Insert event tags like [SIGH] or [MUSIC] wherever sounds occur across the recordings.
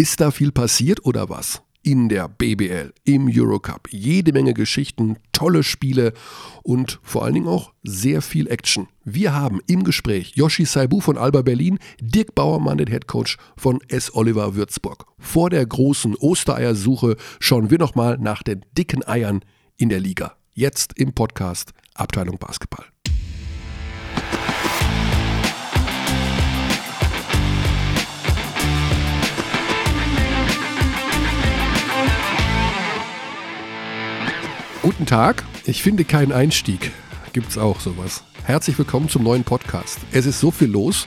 Ist da viel passiert oder was? in der BBL, im Eurocup. Jede Menge Geschichten, tolle Spiele und vor allen Dingen auch sehr viel Action. Wir haben im Gespräch Yoshi Saibu von Alba Berlin, Dirk Bauermann, den Headcoach von S. Oliver Würzburg. Vor der großen Ostereiersuche schauen wir nochmal nach den dicken Eiern in der Liga. Jetzt im Podcast Abteilung Basketball. Guten Tag, ich finde keinen Einstieg. Gibt's auch sowas. Herzlich willkommen zum neuen Podcast. Es ist so viel los,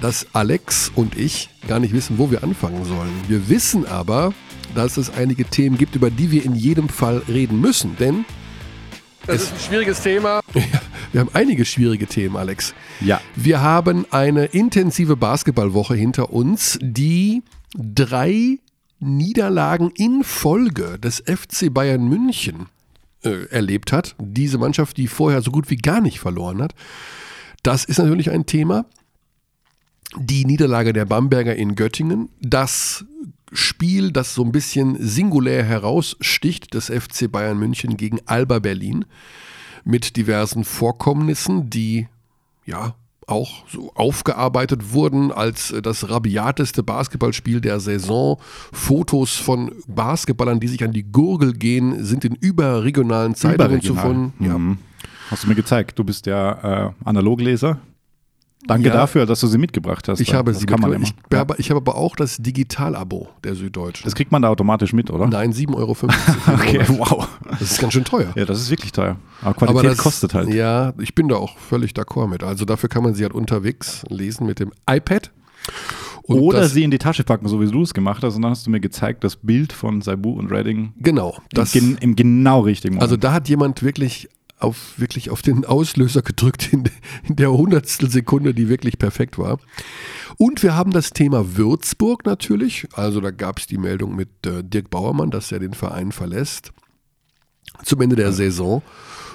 dass Alex und ich gar nicht wissen, wo wir anfangen sollen. Wir wissen aber, dass es einige Themen gibt, über die wir in jedem Fall reden müssen, denn das ist ein schwieriges Thema. [LAUGHS] Wir haben einige schwierige Themen, Alex. Ja. Wir haben eine intensive Basketballwoche hinter uns, die drei Niederlagen in Folge des FC Bayern München äh, erlebt hat. Diese Mannschaft, die vorher so gut wie gar nicht verloren hat. Das ist natürlich ein Thema. Die Niederlage der Bamberger in Göttingen, das Spiel, das so ein bisschen singulär heraussticht, des FC Bayern München gegen Alba Berlin, mit diversen Vorkommnissen, die ja auch so aufgearbeitet wurden als das rabiateste Basketballspiel der Saison. Fotos von Basketballern, die sich an die Gurgel gehen, sind in überregionalen Zeitungen zu finden. Ja. Mhm. Hast du mir gezeigt. Du bist ja äh, Analogleser. Danke ja, dafür, dass du sie mitgebracht hast. Ich habe das sie immer. Ich, ja. ich habe aber auch das Digital-Abo der Süddeutschen. Das kriegt man da automatisch mit, oder? Nein, 7,50 Euro. [LAUGHS] okay, wow. Das ist ganz schön teuer. Ja, das ist wirklich teuer. Aber Qualität aber das, kostet halt. Ja, ich bin da auch völlig d'accord mit. Also dafür kann man sie halt unterwegs lesen mit dem iPad. Und Oder sie in die Tasche packen, so wie du es gemacht hast. Und dann hast du mir gezeigt, das Bild von Saibu und Redding. Genau. Das, im, im genau richtigen Moment. Also da hat jemand wirklich auf wirklich auf den Auslöser gedrückt in, in der hundertstel Sekunde, die wirklich perfekt war. Und wir haben das Thema Würzburg natürlich. Also da gab es die Meldung mit äh, Dirk Bauermann, dass er den Verein verlässt. Zum Ende der Saison.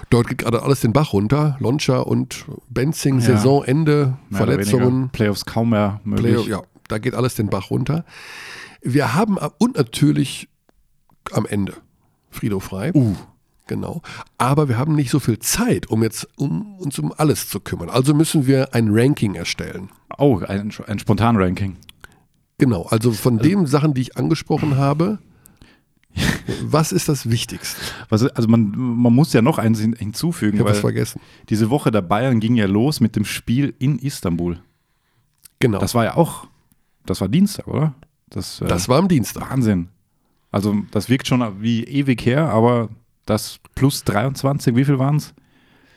Dort geht gerade alles den Bach runter. Loncha und Benzing, ja. Saisonende, mehr Verletzungen. Playoffs kaum mehr möglich. Play ja, da geht alles den Bach runter. Wir haben und natürlich am Ende Frido Frei. Uh. Genau. Aber wir haben nicht so viel Zeit, um jetzt um uns um alles zu kümmern. Also müssen wir ein Ranking erstellen. Oh, ein, ein Spontan-Ranking. Genau. Also von also, den Sachen, die ich angesprochen habe, was ist das Wichtigste? Was, also man, man muss ja noch eins hinzufügen. Ich habe was vergessen. Diese Woche der Bayern ging ja los mit dem Spiel in Istanbul. Genau. Das war ja auch, das war Dienstag, oder? Das, äh, das war am Dienstag. Wahnsinn. Also das wirkt schon wie ewig her, aber das plus 23, wie viel waren es?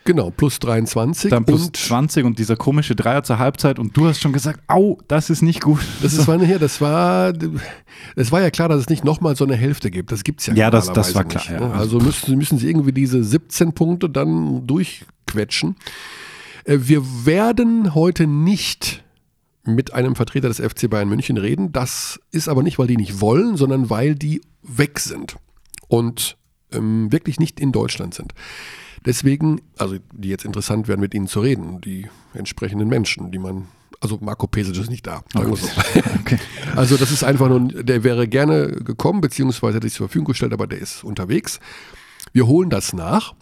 Genau, plus 23. Dann plus und 20 und dieser komische Dreier zur Halbzeit und du hast schon gesagt, au, das ist nicht gut. Das ist [LAUGHS] wann her, das war, es war ja klar, dass es nicht nochmal so eine Hälfte gibt. Das gibt es ja Ja, das, das war klar. Nicht, ja. Ne? Also müssen, müssen sie irgendwie diese 17 Punkte dann durchquetschen. Äh, wir werden heute nicht mit einem Vertreter des FC Bayern München reden. Das ist aber nicht, weil die nicht wollen, sondern weil die weg sind. Und ähm, wirklich nicht in Deutschland sind. Deswegen, also die jetzt interessant werden, mit ihnen zu reden, die entsprechenden Menschen, die man also Marco Pesic ist nicht da. Okay. So. [LAUGHS] okay. Also das ist einfach nur, der wäre gerne gekommen, beziehungsweise hätte sich zur Verfügung gestellt, aber der ist unterwegs. Wir holen das nach,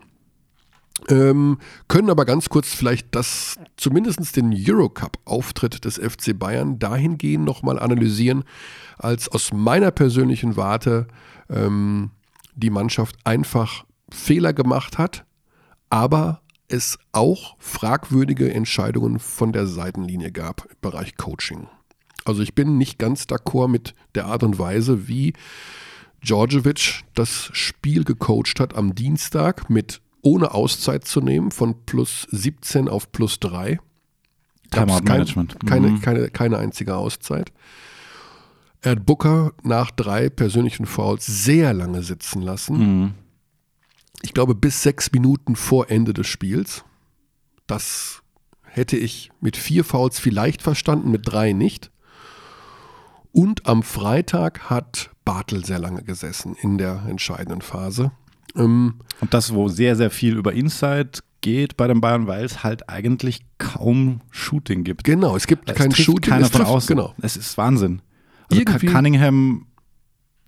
ähm, können aber ganz kurz vielleicht das, zumindest den Eurocup-Auftritt des FC Bayern dahingehend nochmal analysieren, als aus meiner persönlichen Warte ähm, die Mannschaft einfach Fehler gemacht hat, aber es auch fragwürdige Entscheidungen von der Seitenlinie gab im Bereich Coaching. Also ich bin nicht ganz d'accord mit der Art und Weise, wie Djordjevic das Spiel gecoacht hat am Dienstag mit ohne Auszeit zu nehmen von plus 17 auf plus 3. Timeout Management. Kein, keine, mhm. keine, keine einzige Auszeit. Er hat Booker nach drei persönlichen Fouls sehr lange sitzen lassen. Mhm. Ich glaube, bis sechs Minuten vor Ende des Spiels. Das hätte ich mit vier Fouls vielleicht verstanden, mit drei nicht. Und am Freitag hat Bartel sehr lange gesessen in der entscheidenden Phase. Ähm, Und das, wo sehr, sehr viel über Inside geht bei den Bayern, weil es halt eigentlich kaum Shooting gibt. Genau, es gibt es kein Shooting. Keiner von außen. Genau. Es ist Wahnsinn. Also Irgendwie- Cunningham,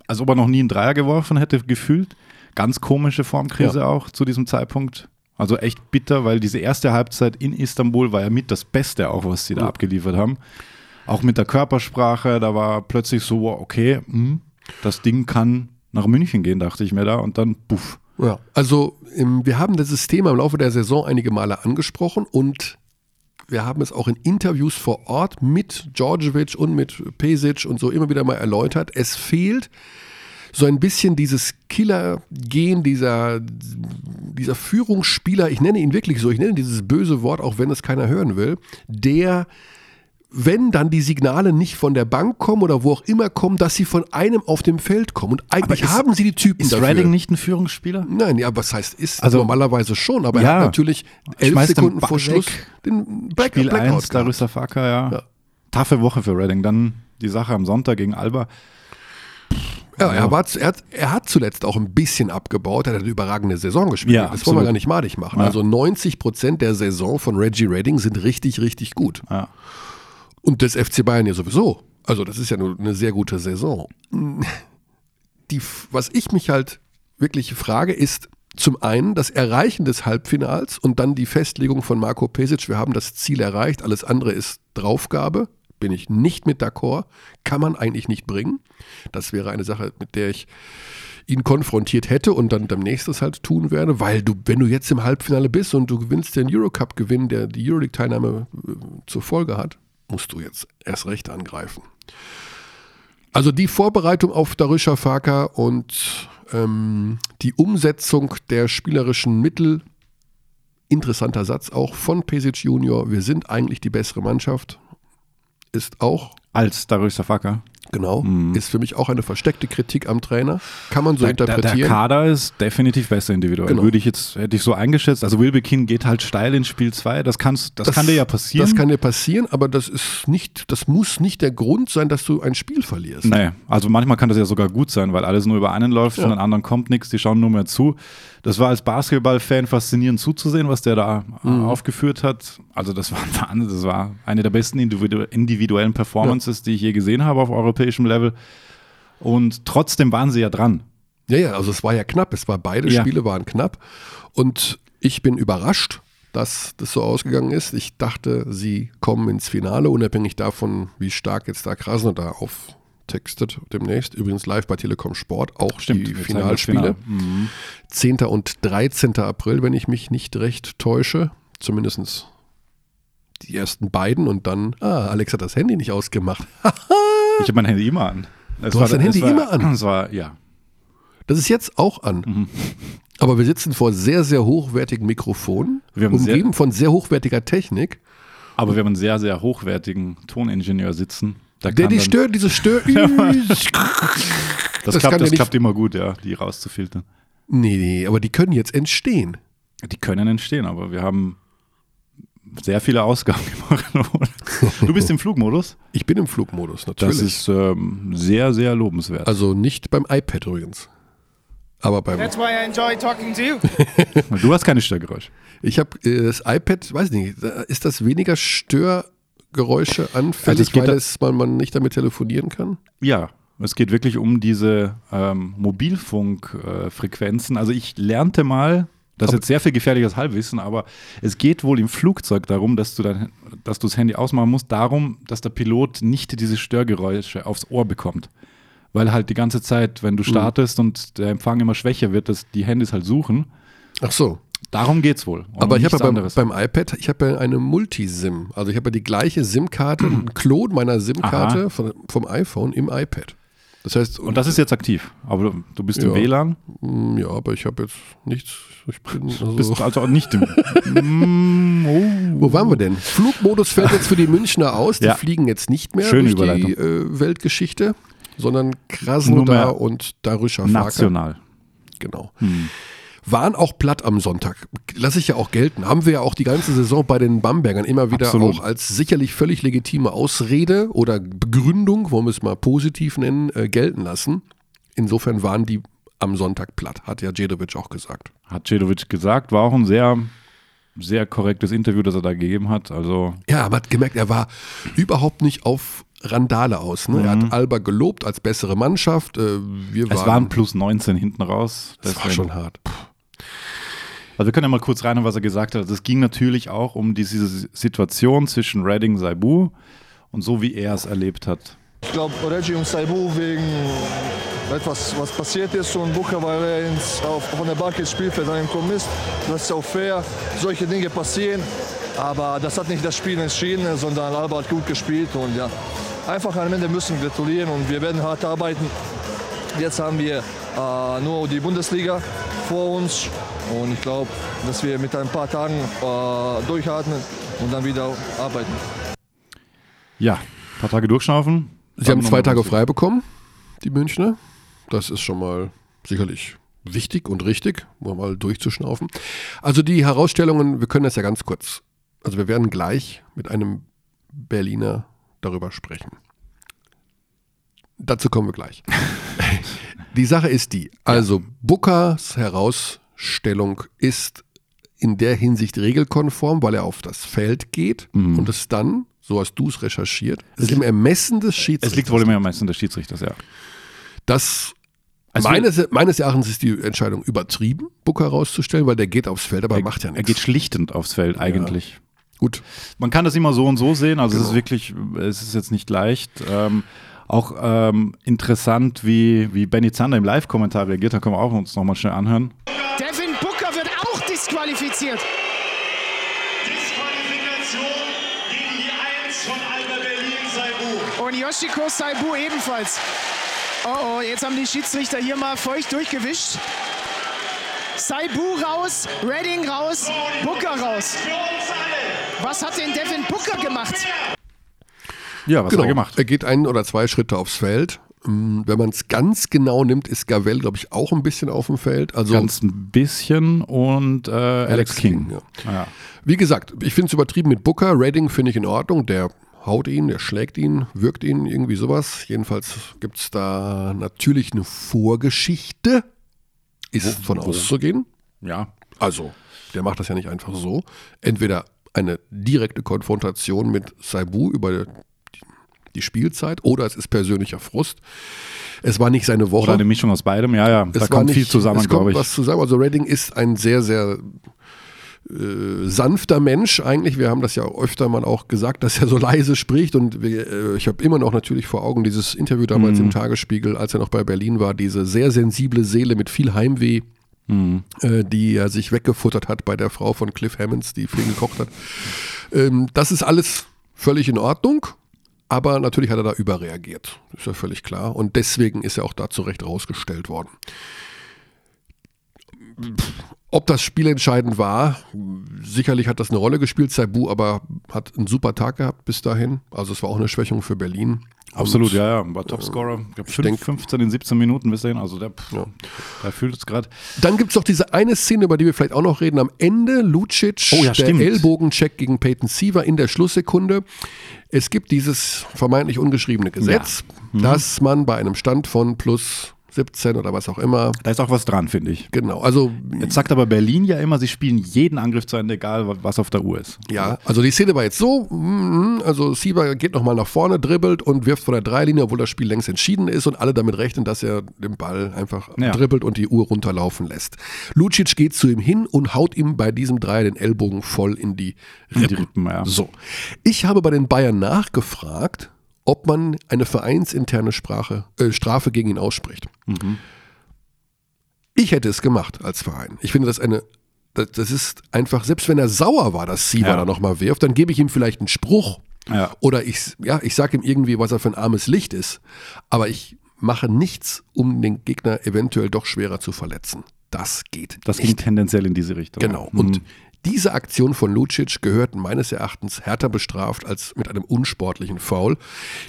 als ob er noch nie einen Dreier geworfen hätte, gefühlt. Ganz komische Formkrise auch zu diesem Zeitpunkt. Also echt bitter, weil diese erste Halbzeit in Istanbul war ja mit das Beste auch, was sie da Ja. abgeliefert haben. Auch mit der Körpersprache, da war plötzlich so, okay, hm, das Ding kann nach München gehen, dachte ich mir da. Und dann, puff. Ja, also ähm, wir haben dieses Thema im Laufe der Saison einige Male angesprochen und wir haben es auch in Interviews vor Ort mit Djordjevic und mit Pesic und so immer wieder mal erläutert. Es fehlt so ein bisschen dieses Killer-Gen dieser, dieser Führungsspieler, ich nenne ihn wirklich so, ich nenne dieses böse Wort, auch wenn es keiner hören will, der wenn dann die Signale nicht von der Bank kommen oder wo auch immer kommen, dass sie von einem auf dem Feld kommen. Und eigentlich ist- haben sie die Typen Ist dafür. Redding nicht ein Führungsspieler? Nein, ja, was heißt ist? Also- normalerweise schon, aber er Ja. hat natürlich elf Sekunden vor Schluss den Black, Spiel Blackout 1, gehabt. Darissa Faka, ja. Ja. Taffe Woche für Redding. Dann die Sache am Sonntag gegen Alba. Ja, er, war, er, hat, er hat zuletzt auch ein bisschen abgebaut, er hat eine überragende Saison gespielt. Ja, das wollen absolut. wir gar nicht madig machen. Ja. Also 90 Prozent der Saison von Reggie Redding sind richtig, richtig gut. Ja. Und des FC Bayern ja sowieso. Also das ist ja nur eine sehr gute Saison. Die, was ich mich halt wirklich frage, ist zum einen das Erreichen des Halbfinals und dann die Festlegung von Marco Pesic, wir haben das Ziel erreicht, alles andere ist Draufgabe. Bin ich nicht mit d'accord. Kann man eigentlich nicht bringen. Das wäre eine Sache, mit der ich ihn konfrontiert hätte und dann demnächst das halt tun werde, weil du, wenn du jetzt im Halbfinale bist und du gewinnst den Eurocup-Gewinn, der die Euroleague-Teilnahme äh, zur Folge hat, musst du jetzt erst recht angreifen. Also die Vorbereitung auf Darusha Faka und ähm, die Umsetzung der spielerischen Mittel, interessanter Satz auch von Pesic Junior, wir sind eigentlich die bessere Mannschaft, ist auch, Als Darissa Faka. Genau, ist für mich auch eine versteckte Kritik am Trainer. Kann man so Der, der, der interpretieren. Kader ist definitiv besser individuell. Genau. Würde ich jetzt, hätte ich so eingeschätzt. Also Wilbekin geht halt steil in Spiel 2. Das, kannst, das, kann dir ja passieren. Das kann dir passieren, aber das ist nicht, das muss nicht der Grund sein, dass du ein Spiel verlierst. Nee, also manchmal kann das ja sogar gut sein, weil alles nur über einen läuft, Ja. von den anderen kommt nichts, die schauen nur mehr zu. Das war als Basketball-Fan faszinierend zuzusehen, was der da Mhm. aufgeführt hat. Also das war, [LAUGHS] das war eine der besten individu individuellen Performances, die ich je gesehen habe auf europäischem Level. Und trotzdem waren sie ja dran. Ja, ja, also es war ja knapp. Es war beide Ja. Spiele waren knapp. Und ich bin überrascht, dass das so ausgegangen ist. Ich dachte, sie kommen ins Finale, unabhängig davon, wie stark jetzt da Krasnodar auftextet demnächst. Übrigens live bei Telekom Sport, auch die zeigen das Finalspiele. Finale. Mhm. 10. und 13. April, wenn ich mich nicht recht täusche. Zumindest die ersten beiden und dann, ah, Alex hat das Handy nicht ausgemacht. [LAUGHS] Ich habe mein Handy immer an. Es Du hast dein Handy war, immer an? Es war, ja. Das ist jetzt auch an. Mhm. Aber wir sitzen vor sehr, sehr hochwertigen Mikrofonen, haben sehr- umgeben von sehr hochwertiger Technik. Aber wir haben einen sehr, sehr hochwertigen Toningenieur sitzen. Der Der die dann- Stör, diese Stör. [LAUGHS] Das, Das klappt, das klappt immer gut, ja, die rauszufiltern. nee, nee, aber die können jetzt entstehen. Die können entstehen, aber wir haben sehr viele Ausgaben [LAUGHS] gemacht. Du bist im Flugmodus. Ich bin im Flugmodus, natürlich. Das ist ähm, sehr, sehr lobenswert. also nicht beim iPad übrigens. Aber beim. That's why I enjoy talking to you. [LAUGHS] Du hast keine Störgeräusche. Ich habe äh, das iPad, weiß nicht, ist das weniger Störgeräusche anfällig, Also weil es, weil man nicht damit telefonieren kann? Ja, es geht wirklich um diese ähm, Mobilfunkfrequenzen. also ich lernte mal, das ist jetzt sehr viel gefährliches Halbwissen, aber es geht wohl im Flugzeug darum, dass du, dein, dass du das Handy ausmachen musst, darum, dass der Pilot nicht diese Störgeräusche aufs Ohr bekommt. Weil halt die ganze Zeit, wenn du startest und der Empfang immer schwächer wird, dass die Handys halt suchen. Ach so. Darum geht's wohl. um Aber ich habe ja beim, anderes. beim iPad, ich habe ja eine Multisim. Also ich habe ja die gleiche SIM-Karte, einen Klon meiner SIM-Karte vom iPhone im iPad. Das heißt, und das ist jetzt aktiv. Aber du, bist im Ja. WLAN, Mm, Ja, aber ich habe jetzt nichts. Ich bin also, bist also nicht im. [LAUGHS] Mm, oh. Wo waren wir denn? Flugmodus fällt jetzt für die Münchner aus. Die Ja. fliegen jetzt nicht mehr Schöne durch die äh, Weltgeschichte, sondern Krasnodar und Faka. National. Genau. Hm. Waren auch platt am Sonntag. Lass ich ja auch gelten. Haben wir ja auch die ganze Saison bei den Bambergern immer wieder Absolut. auch als sicherlich völlig legitime Ausrede oder Begründung, wollen wir es mal positiv nennen, äh, gelten lassen. Insofern waren die am Sonntag platt, hat ja Djedovic auch gesagt. Hat Cedovic gesagt, war auch ein sehr, sehr korrektes Interview, das er da gegeben hat. Also, Ja, man hat gemerkt, er war überhaupt nicht auf Randale aus. Ne? Er hat Alba gelobt als bessere Mannschaft. Äh, wir Es waren plus 19 hinten raus. das war deswegen- schon hart. Also wir können ja mal kurz rein, was er gesagt hat. Es ging natürlich auch um diese Situation zwischen Redding Saibu und so, wie er es erlebt hat. Ich glaube, Reggie und Saibu wegen etwas, was passiert ist und Booker, weil er ins, auf, von der Bank ins Spielfeld reingekommen ist. Das ist auch fair. Solche Dinge passieren. Aber das hat nicht das Spiel entschieden, sondern Alba hat gut gespielt. Und ja, einfach am Ende müssen wir gratulieren und wir werden hart arbeiten. Jetzt haben wir äh, nur die Bundesliga vor uns. Und ich glaube, dass wir mit ein paar Tagen äh, durchatmen und dann wieder arbeiten. Ja, ein paar Tage durchschnaufen. Sie haben zwei Tage frei bekommen, die Münchner. Das ist schon mal sicherlich wichtig und richtig, um mal durchzuschnaufen. Also die Herausstellungen, wir können das ja ganz kurz. Also wir werden gleich mit einem Berliner darüber sprechen. Dazu kommen wir gleich. [LAUGHS] die Sache ist die, also Bookers Herausstellung ist in der Hinsicht regelkonform, weil er auf das Feld geht Mhm. und es dann, so hast du es recherchiert, es ist im Ermessen des Schiedsrichters. Es liegt wohl immer am meisten des Schiedsrichters, ja. Das Also meines, meines Erachtens ist die Entscheidung übertrieben, Booker rauszustellen, weil der geht aufs Feld, aber er macht ja Er nichts. geht schlichtend aufs Feld eigentlich. Gut. Man kann das immer so und so sehen, also es ist Genau. wirklich, es ist jetzt nicht leicht. Ähm, auch ähm, interessant, wie, wie Benny Zander im Live-Kommentar reagiert, da können wir auch uns nochmal schnell anhören. Devin Booker wird auch disqualifiziert. Disqualifikation gegen die Eins von Alba Berlin Saibu. Und Yoshiko Saibu ebenfalls. Oh oh, jetzt haben die Schiedsrichter hier mal feucht durchgewischt. Saibu raus, Redding raus, Booker raus. Was hat denn Devin Booker gemacht? Ja, was genau. hat er gemacht? Er geht ein oder zwei Schritte aufs Feld. Mm, Wenn man es ganz genau nimmt, ist Gavel, glaube ich, auch ein bisschen auf dem Feld. Also Ganz ein bisschen und äh, Alex, King. ja. Ja. Wie gesagt, ich finde es übertrieben mit Booker. Redding finde ich in Ordnung. Der haut ihn, der schlägt ihn, wirkt ihn, irgendwie sowas. Jedenfalls gibt es da natürlich eine Vorgeschichte. Ist von auszugehen. ja. Also, der macht das ja nicht einfach so. Entweder eine direkte Konfrontation mit Saibu über die, Spielzeit oder es ist persönlicher Frust. Es war nicht seine Woche. Oder eine Mischung aus beidem, ja, ja. es Da kommt nicht, viel zusammen, glaube ich. was zusammen. Also Redding ist ein sehr, sehr äh, sanfter Mensch eigentlich. Wir haben das ja öfter mal auch gesagt, dass er so leise spricht und wir, äh, ich habe immer noch natürlich vor Augen dieses Interview damals Mhm. im Tagesspiegel, als er noch bei Berlin war, diese sehr sensible Seele mit viel Heimweh, Mhm. äh, die er sich weggefuttert hat bei der Frau von Cliff Hammonds, die viel gekocht hat. Ähm, das ist alles völlig in Ordnung. Aber natürlich hat er da überreagiert. Ist ja völlig klar. Und deswegen ist er auch da zu Recht rausgestellt worden. Ob das spielentscheidend war, sicherlich hat das eine Rolle gespielt. Saibu aber hat einen super Tag gehabt bis dahin. Also es war auch eine Schwächung für Berlin. Absolut, ja, ja. War Topscorer. Ich glaube, denk- 15 in 17 Minuten bis dahin. Also der, pff, Ja. der fühlt es gerade. Dann gibt es doch diese eine Szene, über die wir vielleicht auch noch reden. Am Ende Lucic, Oh ja, der. Ellbogencheck gegen Peyton Siever in der Schlusssekunde. Es gibt dieses vermeintlich ungeschriebene Gesetz, Mhm. dass man bei einem Stand von plus 17 oder was auch immer, Da ist auch was dran, finde ich. genau, also Jetzt sagt aber Berlin ja immer, sie spielen jeden Angriff zu Ende, egal was auf der Uhr ist. Ja, also die Szene war jetzt so, mm, also Sieber geht nochmal nach vorne, dribbelt und wirft von der Dreilinie, obwohl das Spiel längst entschieden ist und alle damit rechnen, dass er den Ball einfach Ja. dribbelt und die Uhr runterlaufen lässt. Lucic geht zu ihm hin und haut ihm bei diesem Dreier den Ellbogen voll in die In Rippen. die Rippen, ja. So, ich habe bei den Bayern nachgefragt, ob man eine vereinsinterne Sprache, äh, Strafe gegen ihn ausspricht. Ich hätte es gemacht als Verein. Ich finde das eine, das, das ist einfach, selbst wenn er sauer war, dass Sieber Ja. da nochmal wirft, dann gebe ich ihm vielleicht einen Spruch. Ja. Oder ich, ja, ich sage ihm irgendwie, was er für ein armes Licht ist. Aber ich mache nichts, um den Gegner eventuell doch schwerer zu verletzen. Das geht Das nicht. ging tendenziell in diese Richtung. Genau. Mhm. Und diese Aktion von Lucic gehört meines Erachtens härter bestraft als mit einem unsportlichen Foul.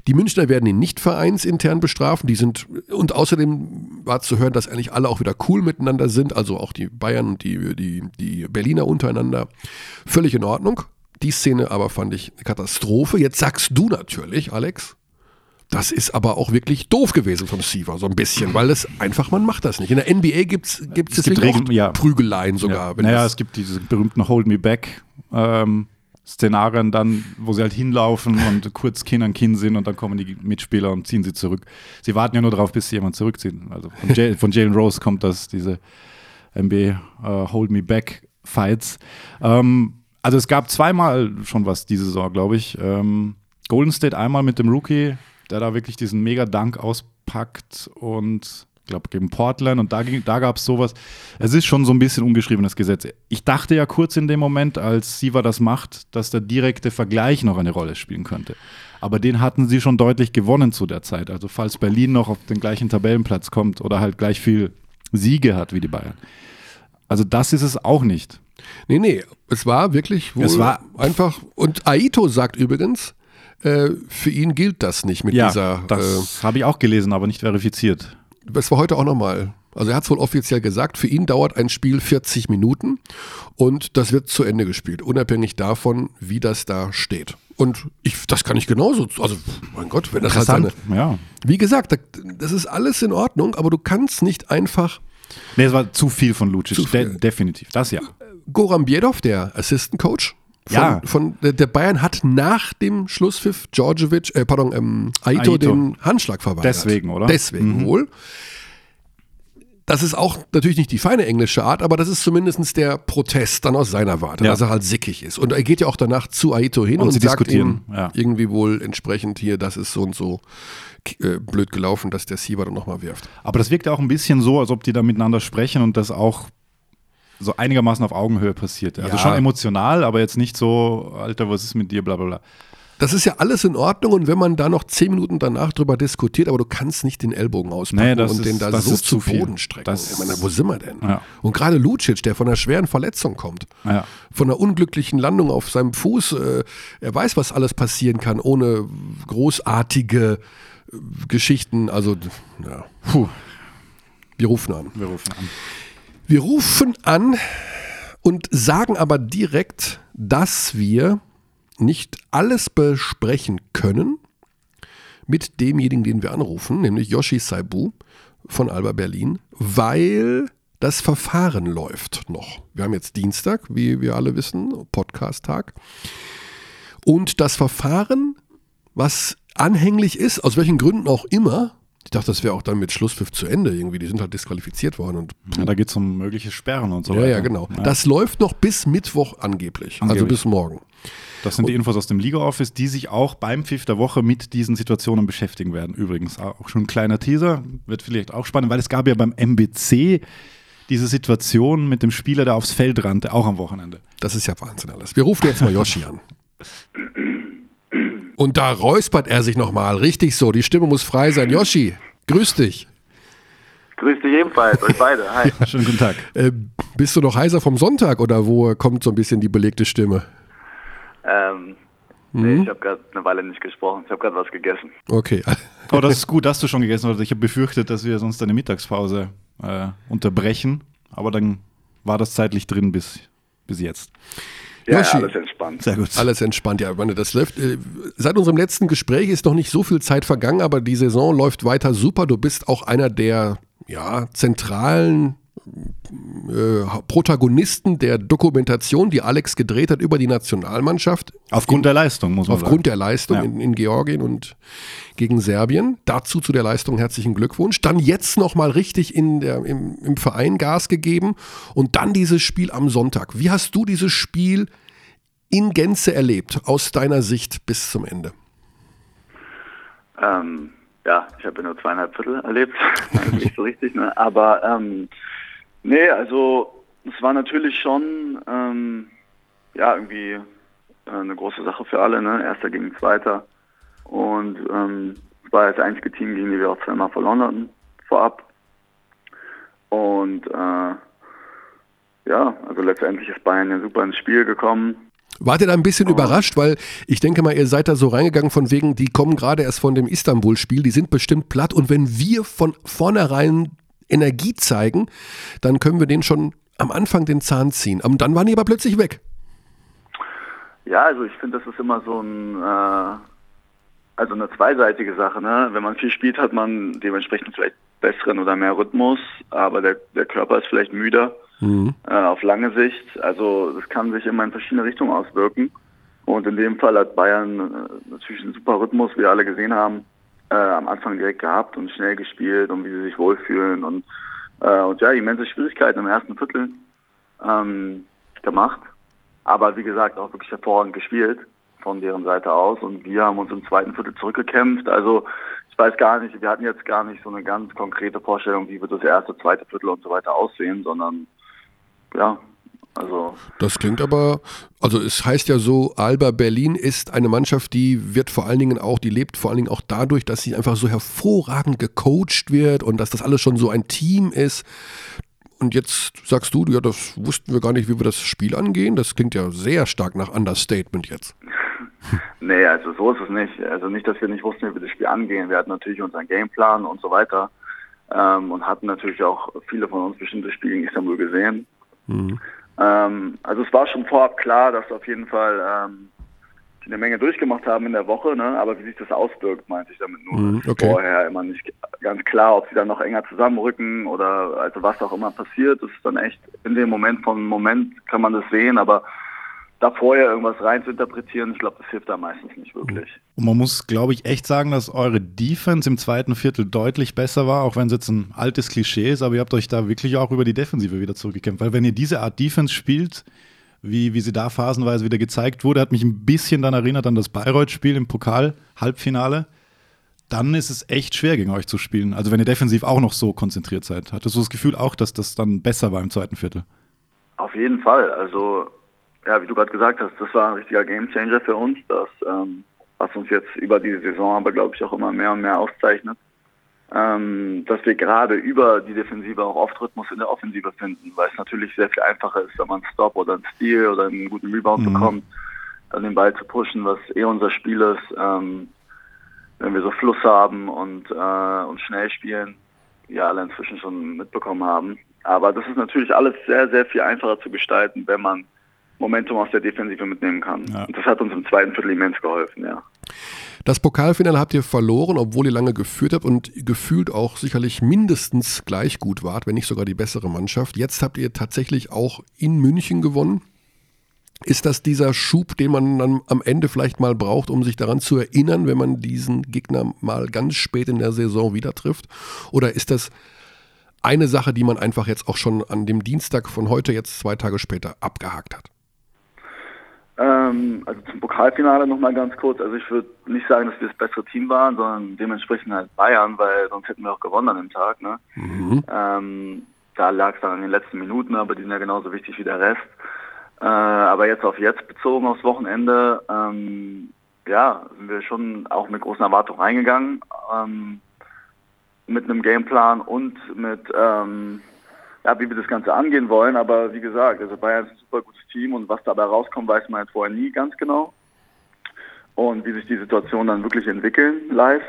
Die Münchner werden ihn nicht vereinsintern bestrafen. Die sind, und außerdem war zu hören, dass eigentlich alle auch wieder cool miteinander sind. Also auch die Bayern und die, die, die Berliner untereinander. Völlig in Ordnung. Die Szene aber fand ich eine Katastrophe. Jetzt sagst du natürlich, Alex, das ist aber auch wirklich doof gewesen vom Siever, so ein bisschen, weil es einfach, man macht das nicht. In der NBA gibt es gibt auch ja. Prügeleien sogar. ja. Naja, das- es gibt diese berühmten Hold Me Back ähm, Szenarien dann, wo sie halt hinlaufen und [LAUGHS] kurz Kinn an Kinn sind und dann kommen die Mitspieler und ziehen sie zurück. Sie warten ja nur darauf, bis sie jemand zurückzieht. Also von, von Jalen Rose kommt das, diese MB äh, Hold Me Back Fights. Ähm, also es gab zweimal schon was diese Saison, glaube ich. Ähm, Golden State einmal mit dem Rookie, der da wirklich diesen Mega-Dank auspackt und ich glaube gegen Portland und da, ging- da gab es sowas. Es ist schon so ein bisschen ungeschriebenes Gesetz. Ich dachte ja kurz in dem Moment, als Siva das macht, dass der direkte Vergleich noch eine Rolle spielen könnte. Aber den hatten sie schon deutlich gewonnen zu der Zeit. Also falls Berlin noch auf den gleichen Tabellenplatz kommt oder halt gleich viel Siege hat wie die Bayern. Also das ist es auch nicht. Nee, nee, es war wirklich wohl Es war- einfach. Und Aito sagt übrigens, äh, für ihn gilt das nicht mit dieser. Äh, das habe ich auch gelesen, aber nicht verifiziert. das war heute auch nochmal. Also er hat es wohl offiziell gesagt, für ihn dauert ein Spiel 40 Minuten und das wird zu Ende gespielt, unabhängig davon, wie das da steht. Und ich, das kann ich genauso, also mein Gott, wenn das halt seine, Interessant. Ja. wie gesagt, da- das ist alles in Ordnung, aber du kannst nicht einfach Nee, es war zu viel von Lucic. De definitiv. Das ja. Goran Biedov, der Assistant Coach von, Ja. von der Bayern hat nach dem Schlusspfiff Djordjevic, äh, pardon, ähm, Aito, Aito. den Handschlag verweigert. Deswegen, oder? Deswegen Mhm. wohl. Das ist auch natürlich nicht die feine englische Art, aber das ist zumindest der Protest dann aus seiner Warte, Ja. dass er halt sickig ist. Und er geht ja auch danach zu Aito hin Und und, sie sagt diskutieren, ihm ja. irgendwie wohl entsprechend hier, das ist so und so äh, blöd gelaufen, dass der Sieber dann nochmal wirft. Aber das wirkt ja auch ein bisschen so, als ob die da miteinander sprechen und das auch so einigermaßen auf Augenhöhe passiert. Also Ja. schon emotional, aber jetzt nicht so, Alter, was ist mit dir, bla bla bla. Das ist ja alles in Ordnung und wenn man da noch zehn Minuten danach drüber diskutiert, aber du kannst nicht den Ellbogen auspacken Nee, und ist- den da so zu. Boden strecken. Das- ich meine, wo sind wir denn? Ja. Und gerade Lucic, der von einer schweren Verletzung kommt, Ja. von einer unglücklichen Landung auf seinem Fuß, äh, er weiß, was alles passieren kann, ohne großartige äh, Geschichten. Also, ja, puh. Wir rufen an. Wir rufen an. Wir rufen an und sagen aber direkt, dass wir nicht alles besprechen können mit demjenigen, den wir anrufen, nämlich Yoshi Saibu von Alba Berlin, weil das Verfahren läuft noch. Wir haben jetzt Dienstag, wie wir alle wissen, Podcast-Tag. Und das Verfahren, was anhänglich ist, aus welchen Gründen auch immer, ich dachte, das wäre auch dann mit Schlusspfiff zu Ende irgendwie, die sind halt disqualifiziert worden und Ja, da geht es um mögliche Sperren und so ja, weiter. ja, genau. Ja. Das läuft noch bis Mittwoch angeblich, also Angeblich. bis morgen. Das sind die Infos aus dem Liga-Office, die sich auch beim Pfiff der Woche mit diesen Situationen beschäftigen werden. Übrigens auch schon ein kleiner Teaser, wird vielleicht auch spannend, weil es gab ja beim MBC diese Situation mit dem Spieler, der aufs Feld rannte, auch am Wochenende. Das ist ja Wahnsinn alles. Wir rufen jetzt mal Yoshi an. [LAUGHS] Und da räuspert er sich nochmal. Richtig so, die Stimme muss frei sein. Yoshi, grüß dich. Grüß dich ebenfalls, euch beide. Hi. [LAUGHS] Schönen guten Tag. Äh, bist du noch heiser vom Sonntag oder wo kommt so ein bisschen die belegte Stimme? ähm, nee, ich habe gerade eine Weile nicht gesprochen. Ich habe gerade was gegessen. Okay. Oh, das ist gut, dass du schon gegessen hast. Ich habe befürchtet, dass wir sonst eine Mittagspause äh, unterbrechen, aber dann war das zeitlich drin bis, bis jetzt. Ja, Yoshi. ja, alles entspannt. Sehr gut. Alles entspannt, ja. Meine, das läuft. Äh, seit unserem letzten Gespräch ist noch nicht so viel Zeit vergangen, aber die Saison läuft weiter super. Du bist auch einer der ja, zentralen äh, Protagonisten der Dokumentation, die Alex gedreht hat über die Nationalmannschaft. Aufgrund der Leistung, muss man Aufgrund der Leistung Ja. in, in Georgien und gegen Serbien. Dazu zu der Leistung herzlichen Glückwunsch. Dann jetzt nochmal richtig in der, im, im Verein Gas gegeben und dann dieses Spiel am Sonntag. Wie hast du dieses Spiel in Gänze erlebt, aus deiner Sicht bis zum Ende? Ähm, ja, ich habe ja nur zweieinhalb Viertel erlebt. [LAUGHS] Nicht so richtig, ne? Aber ähm, nee, also es war natürlich schon ähm, ja irgendwie äh, eine große Sache für alle, ne? Erster gegen Zweiter. Und ähm, es war das einzige Team, gegen die wir auch zweimal verloren hatten vorab. Und äh, ja, also letztendlich ist Bayern ja super ins Spiel gekommen. Wart ihr da ein bisschen Oh. überrascht, weil ich denke mal, ihr seid da so reingegangen von wegen, die kommen gerade erst von dem Istanbul-Spiel, die sind bestimmt platt und wenn wir von vornherein Energie zeigen, dann können wir den schon am Anfang den Zahn ziehen. Und dann waren die aber plötzlich weg. Ja, also ich finde, das ist immer so ein, äh, also eine zweiseitige Sache. Ne? Wenn man viel spielt, hat man dementsprechend vielleicht besseren oder mehr Rhythmus, aber der, der Körper ist vielleicht müder äh, auf lange Sicht. Also das kann sich immer in verschiedene Richtungen auswirken. Und in dem Fall hat Bayern äh, natürlich einen super Rhythmus, wie wir alle gesehen haben, äh, am Anfang direkt gehabt und schnell gespielt und wie sie sich wohlfühlen und, äh, und ja, immense Schwierigkeiten im ersten Viertel ähm, gemacht. Aber wie gesagt, auch wirklich hervorragend gespielt von deren Seite aus und wir haben uns im zweiten Viertel zurückgekämpft. Also ich weiß gar nicht, wir hatten jetzt gar nicht so eine ganz konkrete Vorstellung, wie wird das erste, zweite Viertel und so weiter aussehen, sondern ja, also. Das klingt aber, also es heißt ja so, Alba Berlin ist eine Mannschaft, die wird vor allen Dingen auch, die lebt vor allen Dingen auch dadurch, dass sie einfach so hervorragend gecoacht wird und dass das alles schon so ein Team ist. Und jetzt sagst du, ja, das wussten wir gar nicht, wie wir das Spiel angehen. Das klingt ja sehr stark nach Understatement jetzt. [LAUGHS] nee, also so ist es nicht. Also nicht, dass wir nicht wussten, wie wir das Spiel angehen. Wir hatten natürlich unseren Gameplan und so weiter ähm, und hatten natürlich auch viele von uns bestimmte Spiele in Istanbul gesehen. Mhm. Ähm, also es war schon vorab klar, dass auf jeden Fall ähm, die eine Menge durchgemacht haben in der Woche, ne? aber wie sich das auswirkt, meinte ich damit nur. Mhm, okay. Vorher immer nicht ganz klar, ob sie dann noch enger zusammenrücken oder also was auch immer passiert. Das ist dann echt in dem Moment von Moment kann man das sehen, aber da vorher irgendwas rein zu interpretieren, ich glaube, das hilft da meistens nicht wirklich. Und man muss, glaube ich, echt sagen, dass eure Defense im zweiten Viertel deutlich besser war, auch wenn es jetzt ein altes Klischee ist, aber ihr habt euch da wirklich auch über die Defensive wieder zurückgekämpft. Weil wenn ihr diese Art Defense spielt, wie, wie sie da phasenweise wieder gezeigt wurde, hat mich ein bisschen dann erinnert an das Bayreuth-Spiel im Pokal-Halbfinale. Dann ist es echt schwer, gegen euch zu spielen. Also wenn ihr defensiv auch noch so konzentriert seid. Hattest du das Gefühl auch, dass das dann besser war im zweiten Viertel? Auf jeden Fall. Also ja, wie du gerade gesagt hast, das war ein richtiger Gamechanger für uns, das, ähm, was uns jetzt über diese Saison aber, glaube ich, auch immer mehr und mehr auszeichnet. Ähm, dass wir gerade über die Defensive auch oft Rhythmus in der Offensive finden, weil es natürlich sehr viel einfacher ist, wenn man einen Stop oder einen Steal oder einen guten Rebound mhm. bekommt, dann den Ball zu pushen, was eh unser Spiel ist. Ähm, wenn wir so Fluss haben und, äh, und schnell spielen, wie wir alle inzwischen schon mitbekommen haben. Aber das ist natürlich alles sehr, sehr viel einfacher zu gestalten, wenn man Momentum aus der Defensive mitnehmen kann. Ja. Und das hat uns im zweiten Viertel immens geholfen, ja. Das Pokalfinale habt ihr verloren, obwohl ihr lange geführt habt und gefühlt auch sicherlich mindestens gleich gut wart, wenn nicht sogar die bessere Mannschaft. Jetzt habt ihr tatsächlich auch in München gewonnen. Ist das dieser Schub, den man dann am Ende vielleicht mal braucht, um sich daran zu erinnern, wenn man diesen Gegner mal ganz spät in der Saison wieder trifft? Oder ist das eine Sache, die man einfach jetzt auch schon an dem Dienstag von heute, jetzt zwei Tage später, abgehakt hat? Ähm, also zum Pokalfinale nochmal ganz kurz. Also ich würde nicht sagen, dass wir das bessere Team waren, sondern dementsprechend halt Bayern, weil sonst hätten wir auch gewonnen an dem Tag. Ne? Mhm. Ähm, da lag es dann in den letzten Minuten, aber die sind ja genauso wichtig wie der Rest. Äh, aber jetzt auf jetzt bezogen aufs Wochenende, ähm, ja, sind wir schon auch mit großen Erwartungen reingegangen. Ähm, mit einem Gameplan und mit ähm, ja, wie wir das Ganze angehen wollen. Aber wie gesagt, also Bayern ist ein super gutes Team und was dabei rauskommt, weiß man jetzt vorher nie ganz genau. Und wie sich die Situation dann wirklich entwickeln live.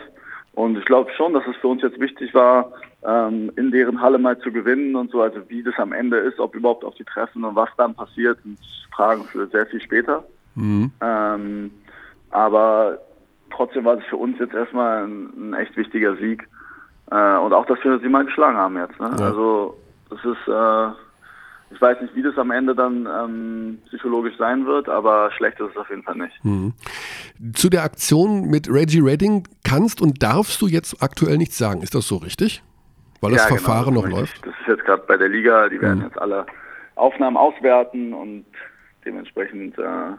Und ich glaube schon, dass es für uns jetzt wichtig war, ähm, in deren Halle mal zu gewinnen und so. Also wie das am Ende ist, ob überhaupt auf die Treffen und was dann passiert, sind Fragen für sehr viel später. Mhm. Ähm, aber trotzdem war es für uns jetzt erstmal ein, ein echt wichtiger Sieg. Äh, und auch, dass wir sie mal geschlagen haben jetzt. Ne? Ja. Also das ist, äh, ich weiß nicht, wie das am Ende dann ähm, psychologisch sein wird, aber schlecht ist es auf jeden Fall nicht. Mhm. Zu der Aktion mit Reggie Redding kannst und darfst du jetzt aktuell nichts sagen. Ist das so richtig? Weil das ja, genau, Verfahren genau, das noch läuft? Das ist jetzt gerade bei der Liga, die werden mhm. jetzt alle Aufnahmen auswerten und dementsprechend äh,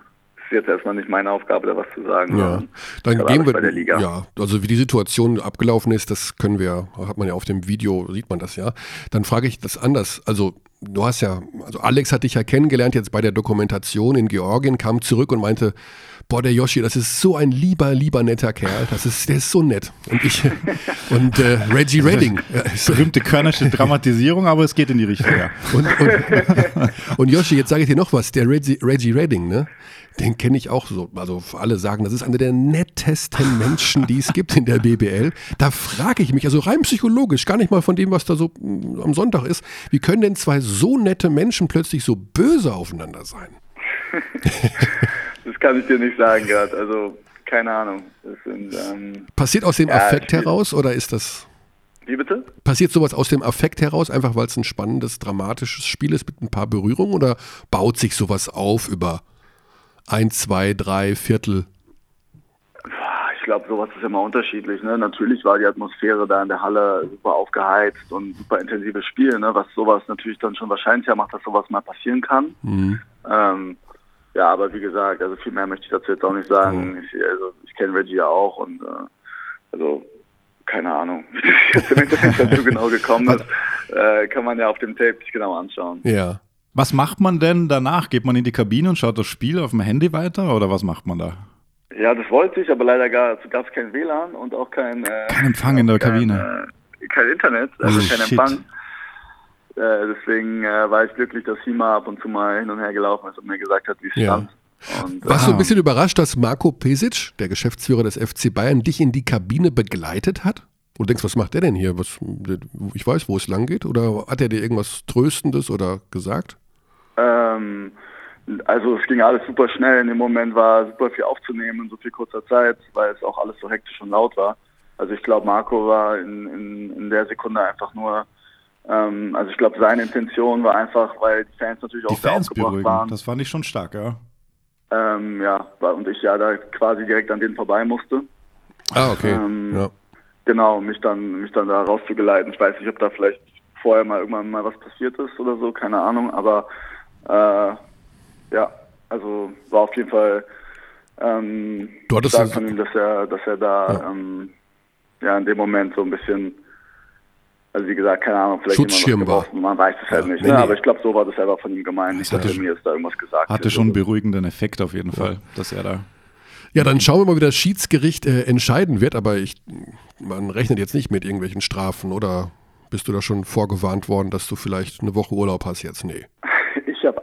ist jetzt erstmal nicht meine Aufgabe, da was zu sagen. Ja, dann gehen wir. Ja, also wie die Situation abgelaufen ist, das können wir, hat man ja auf dem Video, sieht man das ja. Dann frage ich das anders. Also du hast ja, also Alex hat dich ja kennengelernt jetzt bei der Dokumentation in Georgien, kam zurück und meinte, boah, der Yoshi, das ist so ein lieber, lieber netter Kerl. Das ist, der ist so nett. Und ich und äh, Reggie Redding. Berühmte körnische Dramatisierung, aber es geht in die Richtung, ja. Und, und, [LAUGHS] und Yoshi, jetzt sage ich dir noch was, der Reggie, Reggie Redding, ne? Den kenne ich auch so. Also alle sagen, das ist einer der nettesten Menschen, die es gibt in der BBL. Da frage ich mich, also rein psychologisch, gar nicht mal von dem, was da so mm, am Sonntag ist, wie können denn zwei so nette Menschen plötzlich so böse aufeinander sein? [LAUGHS] das kann ich dir nicht sagen gerade. Also keine Ahnung. Sind, ähm, Passiert aus dem ja, Affekt heraus oder ist das? Wie bitte? Passiert sowas aus dem Affekt heraus, einfach weil es ein spannendes, dramatisches Spiel ist mit ein paar Berührungen oder baut sich sowas auf über ein, zwei, drei Viertel? Ich glaube, sowas ist immer unterschiedlich. Ne? Natürlich war die Atmosphäre da in der Halle super aufgeheizt und super intensives Spiel, ne? was sowas natürlich dann schon wahrscheinlicher macht, dass sowas mal passieren kann. Mhm. Ähm, ja, aber wie gesagt, also viel mehr möchte ich dazu jetzt auch nicht sagen. Ich, also, ich kenne Reggie ja auch und äh, also keine Ahnung, [LAUGHS] wie das jetzt im dazu genau gekommen ist, [LAUGHS] äh, kann man ja auf dem Tape sich genau anschauen. Ja. Was macht man denn danach? Geht man in die Kabine und schaut das Spiel auf dem Handy weiter oder was macht man da? Ja, das wollte ich, aber leider gab es kein WLAN und auch kein, äh, Kein Empfang in der kein, Kabine. Äh, kein Internet, also Oh, kein shit. Empfang. Äh, deswegen äh, war ich glücklich, dass Hima ab und zu mal hin und her gelaufen ist und mir gesagt hat, wie es Ja. stand. Und, äh, Warst du ein bisschen überrascht, dass Marco Pesic, der Geschäftsführer des FC Bayern, dich in die Kabine begleitet hat? Und denkst, was macht der denn hier? Was, ich weiß, wo es lang geht? Oder hat er dir irgendwas Tröstendes oder gesagt? Ähm, also es ging alles super schnell. In dem Moment war super viel aufzunehmen in so viel kurzer Zeit, weil es auch alles so hektisch und laut war. Also ich glaube, Marco war in, in, in der Sekunde einfach nur, ähm, also ich glaube, seine Intention war einfach, weil die Fans natürlich Die auch sehr Fans aufgebracht beruhigen. waren. Das fand ich schon stark, ja. Ähm, ja, und ich ja da quasi direkt an denen vorbei musste. Ah, okay. Ähm, ja. Genau, mich dann, mich dann da rauszugeleiten. Ich weiß nicht, ob da vielleicht vorher mal irgendwann mal was passiert ist oder so, keine Ahnung, aber äh, ja, also war auf jeden Fall ähm, Du hattest stark das- von ihm, dass er, dass er da Ja. ähm, ja in dem Moment so ein bisschen, also wie gesagt, keine Ahnung, vielleicht Schutzschirm gebraucht, man weiß es halt Ja, nicht, nee, ne? nee. aber ich glaube, so war das selber von ihm gemeint, nicht, dass hatte er mir jetzt da irgendwas gesagt Hatte schon einen beruhigenden Effekt auf jeden Fall, dass er da. Ja, dann schauen wir mal, wie das Schiedsgericht äh, entscheiden wird, aber ich, man rechnet jetzt nicht mit irgendwelchen Strafen oder bist du da schon vorgewarnt worden, dass du vielleicht eine Woche Urlaub hast jetzt? Nee. [LAUGHS]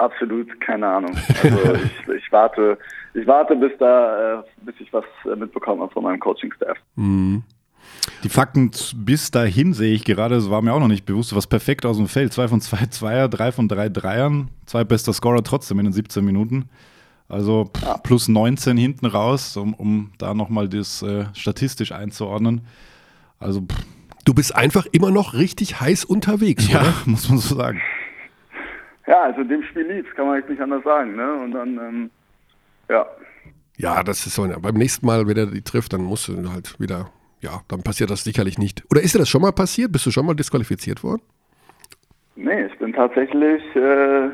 Absolut keine Ahnung. Also [LAUGHS] ich, ich warte, ich warte, bis da, äh, bis ich was äh, mitbekomme von meinem Coaching-Staff. Mhm. Die Fakten bis dahin sehe ich gerade, das war mir auch noch nicht bewusst, was perfekt aus dem Feld. Zwei von zwei [LAUGHS] Zweier, drei von drei Dreiern, zwei bester Scorer trotzdem in den 17 Minuten. Also plus 19 hinten raus, um, um da nochmal das äh, statistisch einzuordnen. Also pff, Du bist einfach immer noch richtig heiß unterwegs, ja, oder? [LAUGHS] muss man so sagen. Ja, also in dem Spiel lief, kann man jetzt nicht anders sagen. Ne? Und dann, ähm, ja, Ja, das ist so. Beim nächsten Mal, wenn er die trifft, dann musst du halt wieder, ja, dann passiert das sicherlich nicht. Oder ist dir das schon mal passiert? Bist du schon mal disqualifiziert worden? nee, ich bin tatsächlich äh,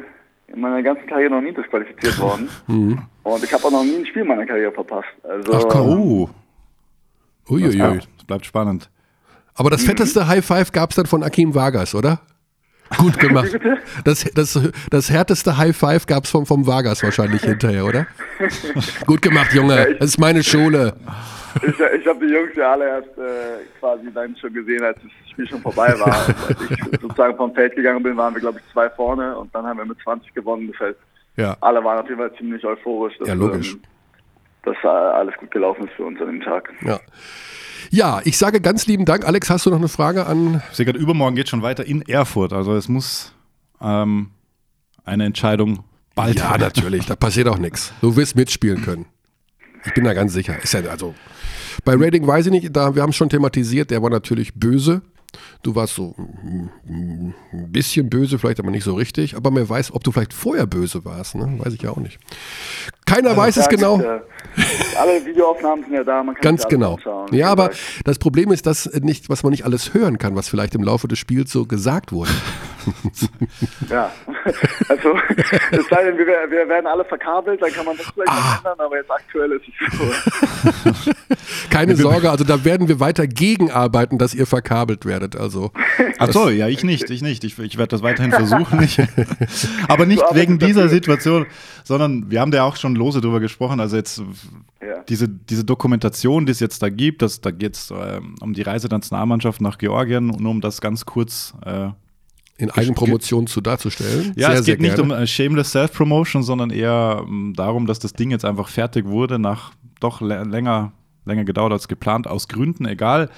in meiner ganzen Karriere noch nie disqualifiziert [LAUGHS] worden. Und ich habe auch noch nie ein Spiel meiner Karriere verpasst. Also, Ach, komm. Oh, das Uiuiui. bleibt, das bleibt spannend. Aber das fetteste High Five gab es dann von Akim Vargas, oder? Gut gemacht. Das, das, das härteste High Five gab es vom, vom Vargas wahrscheinlich hinterher, oder? Gut gemacht, Junge. Das ist meine Schule. Ich, ich habe die Jungs ja alle erst äh, quasi dann schon gesehen, als das Spiel schon vorbei war. Und [LAUGHS] als ich sozusagen vom Feld gegangen bin, waren wir, glaube ich, zwei vorne und dann haben wir mit 20 gewonnen. Das heißt, Ja. alle waren auf jeden Fall ziemlich euphorisch, dass, Ja, logisch. ähm, dass äh, alles gut gelaufen ist für uns an dem Tag. Ja. Ja, ich sage ganz lieben Dank. Alex, hast du noch eine Frage an? Ich sehe gerade, übermorgen geht schon weiter in Erfurt. Also es muss ähm, eine Entscheidung bald Ja, natürlich. Da passiert auch nichts. Du wirst mitspielen können. Ich bin da ganz sicher. Ist ja also. Bei Rating weiß ich nicht, da, wir haben es schon thematisiert, der war natürlich böse. Du warst so mm, mm, ein bisschen böse, vielleicht aber nicht so richtig. Aber wer weiß, ob du vielleicht vorher böse warst. Ne? Weiß ich ja auch nicht. Keiner weiß es genau. Äh, alle Videoaufnahmen sind ja da, man kann Ganz genau. anschauen, Ja, aber das Problem ist, dass nicht, was man nicht alles hören kann, was vielleicht im Laufe des Spiels so gesagt wurde. Ja, [LAUGHS] also es sei denn, wir, wir werden alle verkabelt, dann kann man das vielleicht Ah. noch ändern, aber jetzt aktuell ist es so. [LAUGHS] Keine Sorge, also da werden wir weiter gegenarbeiten, dass ihr verkabelt werdet. Also Ach so, ja, ich nicht, ich nicht. Ich, ich werde das weiterhin versuchen. Ich, [LAUGHS] aber nicht wegen dieser dafür. Situation, sondern wir haben da auch schon lose drüber gesprochen. Also jetzt Ja. diese, diese Dokumentation, die es jetzt da gibt, das, da geht es ähm, um die Reise der Nationalmannschaft nach Georgien und nur um das ganz kurz. Äh, in Eigenpromotion zu darzustellen. ja, sehr, es sehr geht nicht gerne. um äh, Shameless Self-Promotion, sondern eher ähm, darum, dass das Ding jetzt einfach fertig wurde, nach doch lä- länger, länger gedauert als geplant, aus Gründen, egal.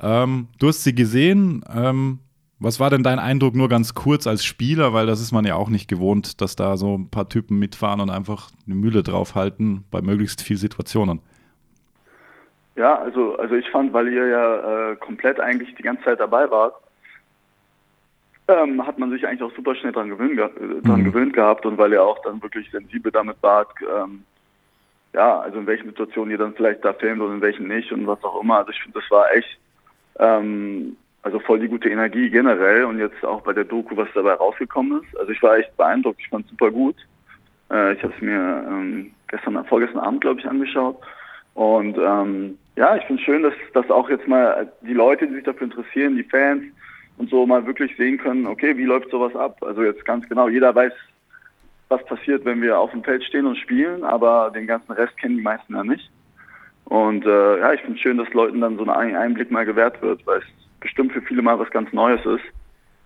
Ähm, du hast sie gesehen. Ähm, was war denn dein Eindruck nur ganz kurz als Spieler? Weil das ist man ja auch nicht gewohnt, dass da so ein paar Typen mitfahren und einfach eine Mühle draufhalten bei möglichst vielen Situationen. Ja, also, also ich fand, weil ihr ja äh, komplett eigentlich die ganze Zeit dabei wart, ähm, hat man sich eigentlich auch super schnell dran gewöhnt, ge äh, dran Mhm. gewöhnt gehabt und weil ihr auch dann wirklich sensibel damit wart, ähm, ja, also in welchen Situationen ihr dann vielleicht da filmt und in welchen nicht und was auch immer. Also ich finde, das war echt, ähm, also voll die gute Energie generell und jetzt auch bei der Doku, was dabei rausgekommen ist. Also ich war echt beeindruckt, ich fand es super gut. Äh, ich habe es mir ähm, gestern, vorgestern Abend, glaube ich, angeschaut. Und ähm, ja, ich finde schön, dass, dass auch jetzt mal die Leute, die sich dafür interessieren, die Fans und so mal wirklich sehen können, okay, wie läuft sowas ab? Also jetzt ganz genau, jeder weiß, was passiert, wenn wir auf dem Feld stehen und spielen, aber den ganzen Rest kennen die meisten ja nicht. Und äh, ja, ich finde es schön, dass Leuten dann so ein Einblick mal gewährt wird, weil es bestimmt für viele mal was ganz Neues ist.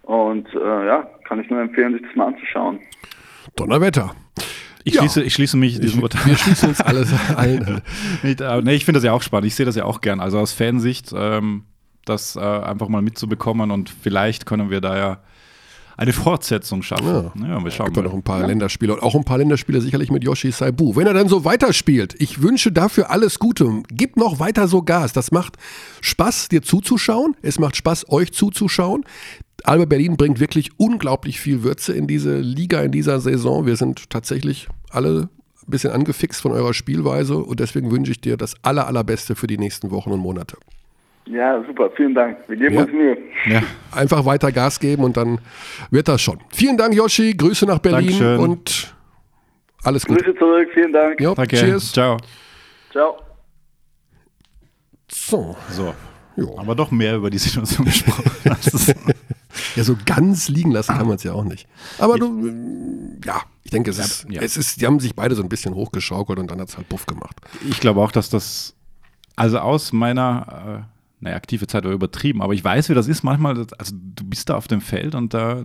Und äh, ja, kann ich nur empfehlen, sich das mal anzuschauen. Donnerwetter. Ich, Ja. schließe, ich schließe mich diesem Urteil. [LAUGHS] Wir schließen uns alles. [LAUGHS] Nicht, äh, nee, ich finde das ja auch spannend. Ich sehe das ja auch gern. Also aus Fansicht, ähm, das äh, einfach mal mitzubekommen und vielleicht können wir da ja eine Fortsetzung schaffen. Ja. Ja, wir schauen Gibt ja mal. noch ein paar Länderspiele und auch ein paar Länderspiele sicherlich mit Yoshi Saibu. Wenn er dann so weiterspielt, ich wünsche dafür alles Gute. Gib noch weiter so Gas. Das macht Spaß, dir zuzuschauen. Es macht Spaß, euch zuzuschauen. Alba Berlin bringt wirklich unglaublich viel Würze in diese Liga, in dieser Saison. Wir sind tatsächlich alle ein bisschen angefixt von eurer Spielweise und deswegen wünsche ich dir das aller, allerbeste für die nächsten Wochen und Monate. Ja, super, vielen Dank. Wir geben Ja. uns Mühe. Ja. Einfach weiter Gas geben und dann wird das schon. Vielen Dank, Yoshi. Grüße nach Berlin Dankeschön. und alles Gute. Grüße zurück, vielen Dank. Jo, Danke. Cheers. Ciao. Ciao. So. So. Jo. Aber doch mehr über die Situation gesprochen. [LAUGHS] Ja, so ganz liegen lassen kann man es ja auch nicht. Aber du, ja, ich denke, es ist, ja. es ist, die haben sich beide so ein bisschen hochgeschaukelt und dann hat es halt Buff gemacht. ich glaube auch, dass das, also aus meiner, äh, naja, aktive Zeit war übertrieben, aber ich weiß, wie das ist manchmal, also du bist da auf dem Feld und da,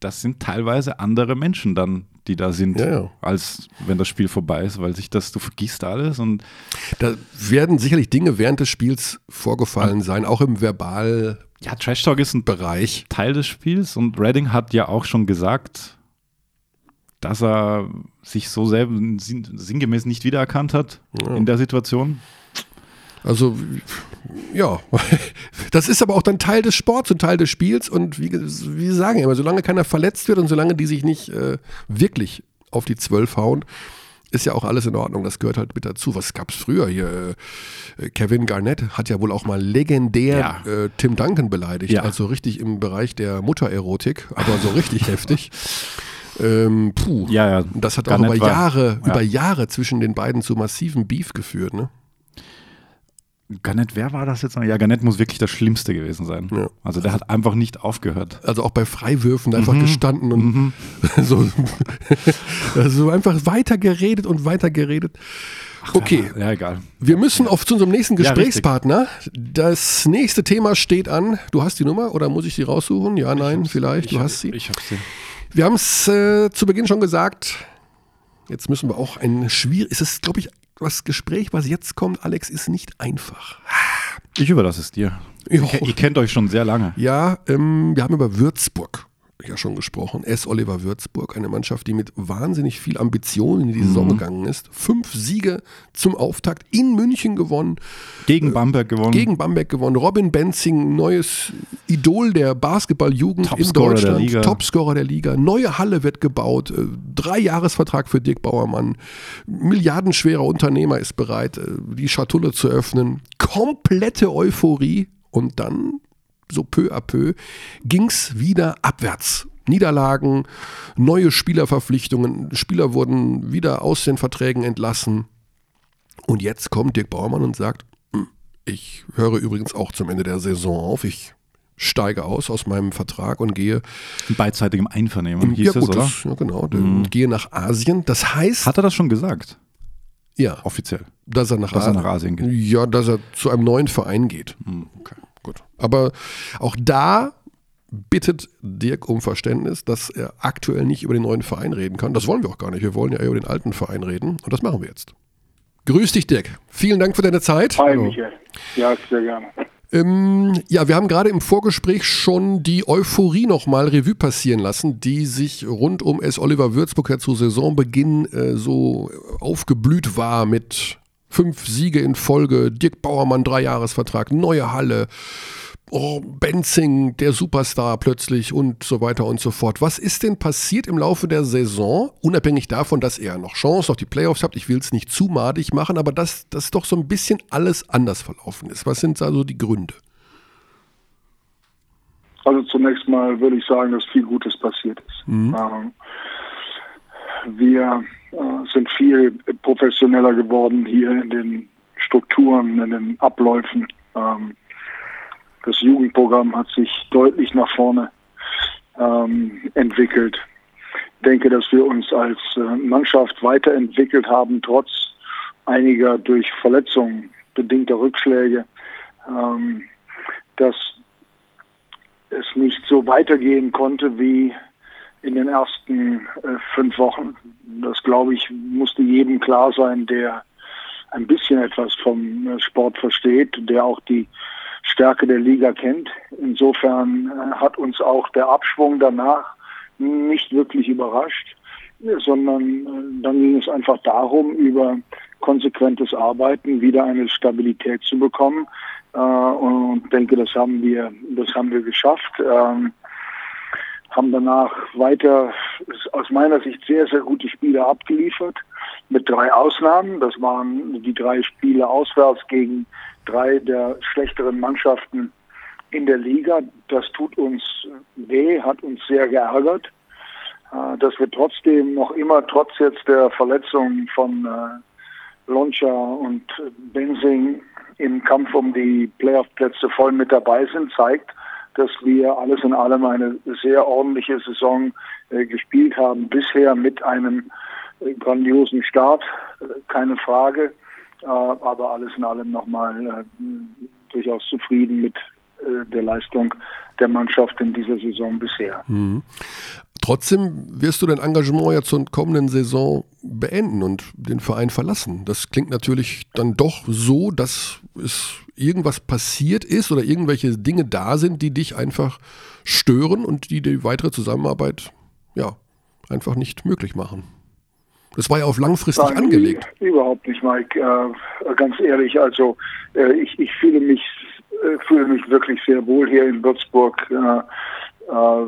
das sind teilweise andere Menschen dann, die da sind, Ja, ja. als wenn das Spiel vorbei ist, weil sich das, du vergisst alles und Da werden sicherlich Dinge während des Spiels vorgefallen sein, auch im Verbalbereich. ja, Trash Talk ist ein Teil des Spiels und Redding hat ja auch schon gesagt, dass er sich so selber sinn- sinngemäß nicht wiedererkannt hat in der Situation. Also, ja, [LAUGHS] das ist aber auch dann Teil des Sports und Teil des Spiels. Und wie, wie Sie sagen immer, solange keiner verletzt wird und solange die sich nicht äh, wirklich auf die Zwölf hauen, ist ja auch alles in Ordnung. Das gehört halt mit dazu. Was gab es früher hier? Äh, Kevin Garnett hat ja wohl auch mal legendär Ja. äh, Tim Duncan beleidigt. Ja. Also richtig im Bereich der Muttererotik, aber so richtig [LAUGHS] heftig. Ähm, puh. Ja, ja. Das hat auch Garnett über war- Jahre, ja. über Jahre zwischen den beiden zu massiven Beef geführt, ne? Garnett, wer war das jetzt noch? Ja, Garnett muss wirklich das Schlimmste gewesen sein. Ja. Also der hat einfach nicht aufgehört. also auch bei Freiwürfen Mhm. einfach gestanden und [LAUGHS] so, so einfach weiter geredet und weiter geredet. Okay, Ja, egal. wir müssen auf zu unserem nächsten Ja. Gesprächspartner. das nächste Thema steht an. Du hast die Nummer oder muss ich die raussuchen? Ja, nein, vielleicht. Du hast sie. Ich hab sie. Wir haben es äh, zu Beginn schon gesagt. Jetzt müssen wir auch ein schwierig. Es ist, glaube ich, das Gespräch, was jetzt kommt, Alex, ist nicht einfach. Ich überlasse es dir. Jo. Ihr, ihr kennt euch schon sehr lange. Ja, ähm, wir haben über Würzburg ja schon gesprochen. S. Oliver Würzburg, eine Mannschaft, die mit wahnsinnig viel Ambition in die Saison gegangen ist. Fünf Siege zum Auftakt in München gewonnen, Gegen Bamberg gewonnen. gegen Bamberg gewonnen. Robin Benzing, neues Idol der Basketballjugend in Topscorer der Deutschland. Liga. Topscorer der Liga. Neue Halle wird gebaut. Äh, Drei-Jahresvertrag für Dirk Bauermann. Milliardenschwerer Unternehmer ist bereit, äh, die Schatulle zu öffnen. Komplette Euphorie. Und dann so peu à peu, ging es wieder abwärts. Niederlagen, neue Spielerverpflichtungen, Spieler wurden wieder aus den Verträgen entlassen. Und jetzt kommt Dirk Bauermann und sagt, "Hm, ich höre übrigens auch zum Ende der Saison auf, ich steige aus aus meinem Vertrag und gehe In beidseitigem Einvernehmen hieß ja, es, gut, oder? Mhm. das, ja, genau, und gehe nach Asien. Das heißt, Hat er das schon gesagt? ja, Offiziell. dass er nach, Dass er A- nach Asien geht. Ja, dass er zu einem neuen Verein geht. Hm, okay. Gut. Aber auch da bittet Dirk um Verständnis, dass er aktuell nicht über den neuen Verein reden kann. Das wollen wir auch gar nicht. Wir wollen ja eher über den alten Verein reden und das machen wir jetzt. Grüß dich, Dirk. Vielen Dank für deine Zeit. Hi, Michael. Ja, sehr gerne. Ähm, ja, wir haben gerade im Vorgespräch schon die Euphorie nochmal Revue passieren lassen, die sich rund um S. Oliver Würzburg ja zu Saisonbeginn äh, so aufgeblüht war mit fünf Siege in Folge, Dirk Bauermann Dreijahresvertrag, neue Halle oh, Benzing, der Superstar plötzlich und so weiter und so fort. Was ist denn passiert im Laufe der Saison, unabhängig davon, dass er noch Chance auf die Playoffs hat? Ich will es nicht zu madig machen, aber dass das doch so ein bisschen alles anders verlaufen ist. Was sind also die Gründe? Also zunächst mal würde ich sagen, dass viel Gutes passiert ist. Mhm. Ähm, wir äh, sind viel professioneller geworden hier in den Strukturen, in den Abläufen. Ähm, das Jugendprogramm hat sich deutlich nach vorne ähm, entwickelt. Ich denke, dass wir uns als äh, Mannschaft weiterentwickelt haben, trotz einiger durch Verletzungen bedingter Rückschläge, ähm, dass es nicht so weitergehen konnte wie in den ersten äh, fünf Wochen. Das, glaube ich, musste jedem klar sein, der ein bisschen etwas vom äh, Sport versteht, der auch die Stärke der Liga kennt. Insofern äh, hat uns auch der Abschwung danach nicht wirklich überrascht, sondern äh, dann ging es einfach darum, über konsequentes Arbeiten wieder eine Stabilität zu bekommen. Äh, und denke, das haben wir, das haben wir geschafft. Ähm, haben danach weiter aus meiner Sicht sehr, sehr gute Spiele abgeliefert, mit drei Ausnahmen. Das waren die drei Spiele auswärts gegen drei der schlechteren Mannschaften in der Liga. Das tut uns weh, hat uns sehr geärgert, äh, dass wir trotzdem noch immer, trotz jetzt der Verletzung von äh, Loncha und Bensing im Kampf um die Playoff-Plätze voll mit dabei sind, zeigt, dass wir alles in allem eine sehr ordentliche Saison äh, gespielt haben. Bisher mit einem äh, grandiosen Start, äh, keine Frage. Äh, aber alles in allem nochmal äh, durchaus zufrieden mit äh, der Leistung der Mannschaft in dieser Saison bisher. Mhm. Trotzdem wirst du dein Engagement ja zur kommenden Saison beenden und den Verein verlassen. Das klingt natürlich dann doch so, dass es irgendwas passiert ist oder irgendwelche Dinge da sind, die dich einfach stören und die die weitere Zusammenarbeit ja einfach nicht möglich machen. Das war ja auf langfristig Nein, angelegt. Überhaupt nicht, Mike. Äh, ganz ehrlich, also äh, ich, ich fühle mich äh, fühle mich wirklich sehr wohl hier in Würzburg. Äh, äh,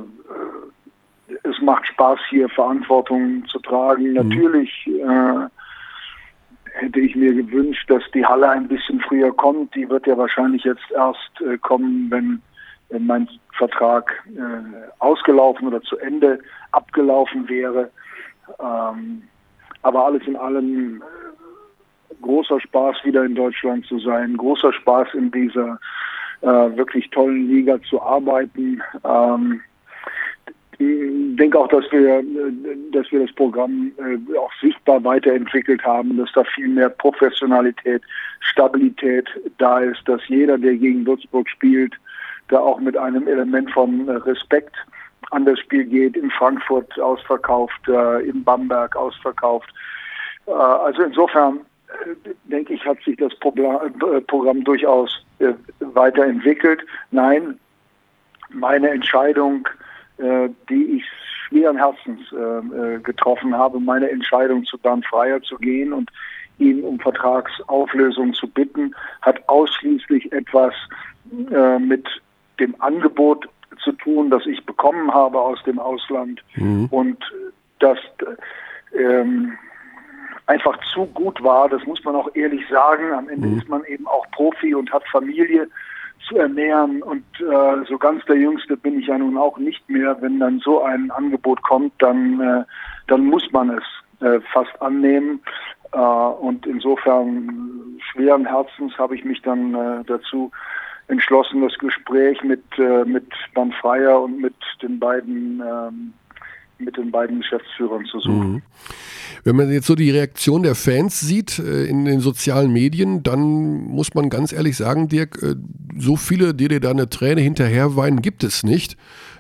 es macht Spaß hier Verantwortung zu tragen. Mhm. Natürlich äh, hätte ich mir gewünscht, dass die Halle ein bisschen früher kommt. Die wird ja wahrscheinlich jetzt erst äh, kommen, wenn, wenn mein Vertrag äh, ausgelaufen oder zu Ende abgelaufen wäre. Ähm, aber alles in allem äh, großer Spaß, wieder in Deutschland zu sein, großer Spaß in dieser äh, wirklich tollen Liga zu arbeiten. Ähm, ich denke auch, dass wir, dass wir das Programm äh, auch sichtbar weiterentwickelt haben, dass da viel mehr Professionalität, Stabilität da ist, dass jeder, der gegen Würzburg spielt, da auch mit einem Element von Respekt an das Spiel geht, in Frankfurt ausverkauft, äh, in Bamberg ausverkauft. Äh, also insofern denke ich, hat sich das Programm, durchaus weiterentwickelt. Nein, meine Entscheidung die ich schweren Herzens äh, äh, getroffen habe, meine Entscheidung zu Dan Freier zu gehen und ihn um Vertragsauflösung zu bitten, hat ausschließlich etwas äh, mit dem Angebot zu tun, das ich bekommen habe aus dem Ausland mhm. und das ähm, einfach zu gut war, das muss man auch ehrlich sagen. Am Ende mhm. ist man eben auch Profi und hat Familie zu ernähren. Und äh, so ganz der Jüngste bin ich ja nun auch nicht mehr. Wenn dann so ein Angebot kommt, dann, äh, dann muss man es äh, fast annehmen. Äh, und insofern schweren Herzens habe ich mich dann äh, dazu entschlossen, das Gespräch mit, äh, mit Dan Freier und mit den beiden ähm, mit den beiden Geschäftsführern zu suchen. Mhm. Wenn man jetzt so die Reaktion der Fans sieht äh, in den sozialen Medien, dann muss man ganz ehrlich sagen, Dirk, äh, so viele, die dir da eine Träne hinterher weinen, gibt es nicht.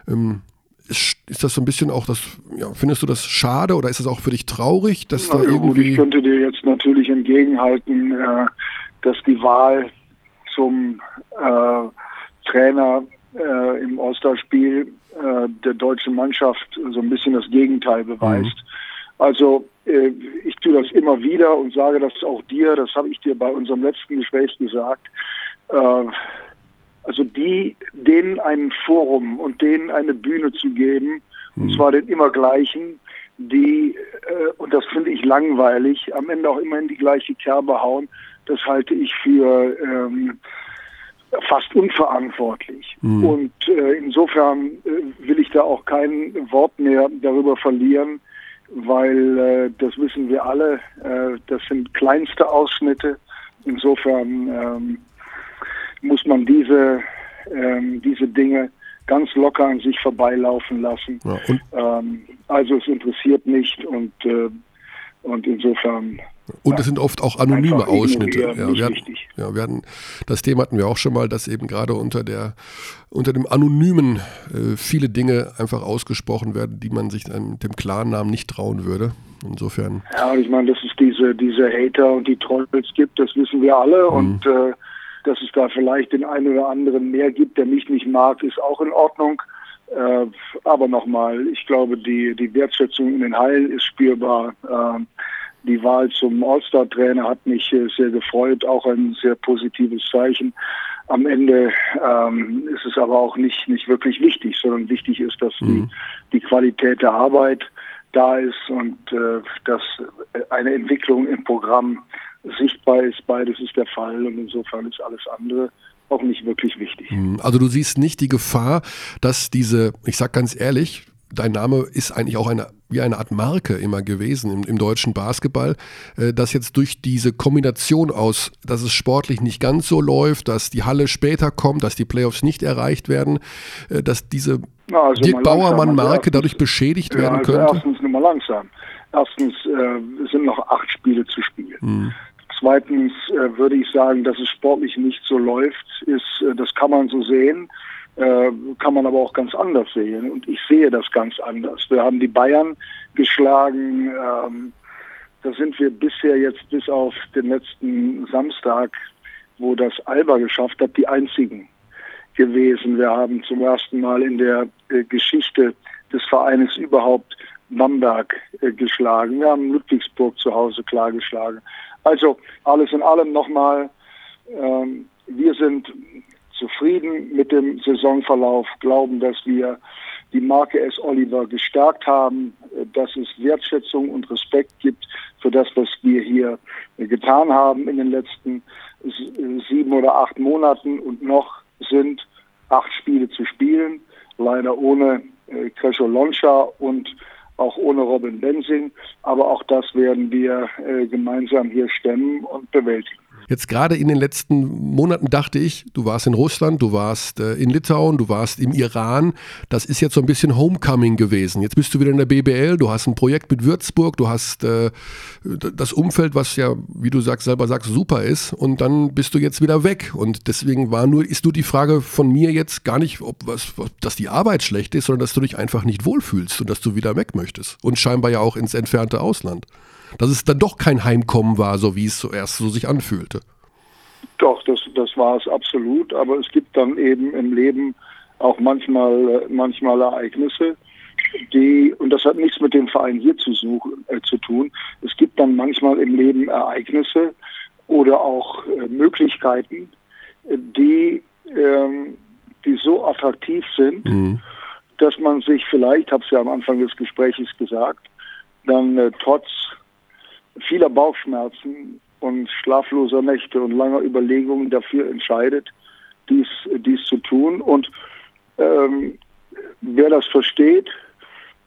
Ähm, ist, das so ein bisschen auch das, ja, findest du das schade oder ist das auch für dich traurig, dass Na, da irgendwie... Ich könnte dir jetzt natürlich entgegenhalten, äh, dass die Wahl zum äh, Trainer äh, im All-Star-Spiel äh, der deutschen Mannschaft so ein bisschen das Gegenteil beweist. Mhm. Also äh, ich tue das immer wieder und sage das auch dir, das habe ich dir bei unserem letzten Gespräch gesagt. Äh, Also die, denen ein Forum und denen eine Bühne zu geben, und zwar den immer gleichen, die, äh, und das finde ich langweilig, am Ende auch immer in die gleiche Kerbe hauen, das halte ich für ähm, fast unverantwortlich. Mhm. Und äh, insofern äh, will ich da auch kein Wort mehr darüber verlieren, weil äh, das wissen wir alle, äh, das sind kleinste Ausschnitte. Insofern ähm, muss man diese, ähm, diese Dinge ganz locker an sich vorbeilaufen lassen. Ja, Ähm, also es interessiert nicht und, äh, und insofern und es sind oft auch anonyme Einfach Ausschnitte. Ja, wir hatten, ja, wir hatten, das Thema hatten wir auch schon mal, dass eben gerade unter der unter dem Anonymen äh, viele Dinge einfach ausgesprochen werden, die man sich einem, dem Klarnamen nicht trauen würde. Insofern. Ja, ich meine, dass es diese, diese Hater und die Trolls gibt, das wissen wir alle. Und äh, dass es da vielleicht den einen oder anderen mehr gibt, der mich nicht mag, ist auch in Ordnung. Äh, aber nochmal, ich glaube, die, die Wertschätzung in den Hallen ist spürbar. Äh, die Wahl zum All-Star-Trainer hat mich äh, sehr gefreut, auch ein sehr positives Zeichen. Am Ende ähm, ist es aber auch nicht, nicht wirklich wichtig, sondern wichtig ist, dass die, die Qualität der Arbeit da ist und äh, dass eine Entwicklung im Programm sichtbar ist. Beides ist der Fall und insofern ist alles andere auch nicht wirklich wichtig. Also du siehst nicht die Gefahr, dass diese, ich sag ganz ehrlich, dein Name ist eigentlich auch eine, wie eine Art Marke immer gewesen im, im deutschen Basketball, äh, dass jetzt durch diese Kombination aus, dass es sportlich nicht ganz so läuft, dass die Halle später kommt, dass die Playoffs nicht erreicht werden, äh, dass diese Na, also Dirk also Bauermann-Marke dadurch beschädigt Ja, werden also könnte? erstens nur mal langsam. Erstens äh, sind noch acht Spiele zu spielen. Hm. Zweitens äh, würde ich sagen, dass es sportlich nicht so läuft, ist, äh, das kann man so sehen, äh, kann man aber auch ganz anders sehen. Und ich sehe das ganz anders. Wir haben die Bayern geschlagen. Ähm, da sind wir bisher jetzt bis auf den letzten Samstag, wo das Alba geschafft hat, die einzigen gewesen. Wir haben zum ersten Mal in der äh, Geschichte des Vereines überhaupt Bamberg äh, geschlagen. Wir haben Ludwigsburg zu Hause klar geschlagen. Also alles in allem nochmal, ähm, wir sind zufrieden mit dem Saisonverlauf, glauben, dass wir die Marke S. Oliver gestärkt haben, äh, dass es Wertschätzung und Respekt gibt für das, was wir hier äh, getan haben in den letzten äh, sieben oder acht Monaten und noch sind acht Spiele zu spielen, leider ohne äh, Kresho Loncha und auch ohne Robin Bensing. Aber auch das werden wir gemeinsam hier stemmen und bewältigen. Jetzt gerade in den letzten Monaten dachte ich, du warst in Russland, du warst äh, in Litauen, du warst im Iran. Das ist jetzt so ein bisschen Homecoming gewesen. Jetzt bist du wieder in der BBL, du hast ein Projekt mit Würzburg, du hast äh, das Umfeld, was ja, wie du sagst, selber sagst, super ist. Und dann bist du jetzt wieder weg. Und deswegen war nur, ist nur die Frage von mir jetzt gar nicht, ob was, dass die Arbeit schlecht ist, sondern dass du dich einfach nicht wohlfühlst und dass du wieder weg möchtest. Und scheinbar ja auch ins entfernte Ausland. Dass es dann doch kein Heimkommen war, so wie es zuerst so sich anfühlte. Doch, das, das war es absolut. Aber es gibt dann eben im Leben auch manchmal, manchmal Ereignisse, die, und das hat nichts mit dem Verein hier zu, suchen, äh, zu tun, es gibt dann manchmal im Leben Ereignisse oder auch äh, Möglichkeiten, die, ähm, die so attraktiv sind, dass man sich vielleicht, habe es ja am Anfang des Gesprächs gesagt, dann äh, trotz vieler Bauchschmerzen und schlafloser Nächte und langer Überlegungen dafür entscheidet, dies, dies zu tun. Und ähm, wer das versteht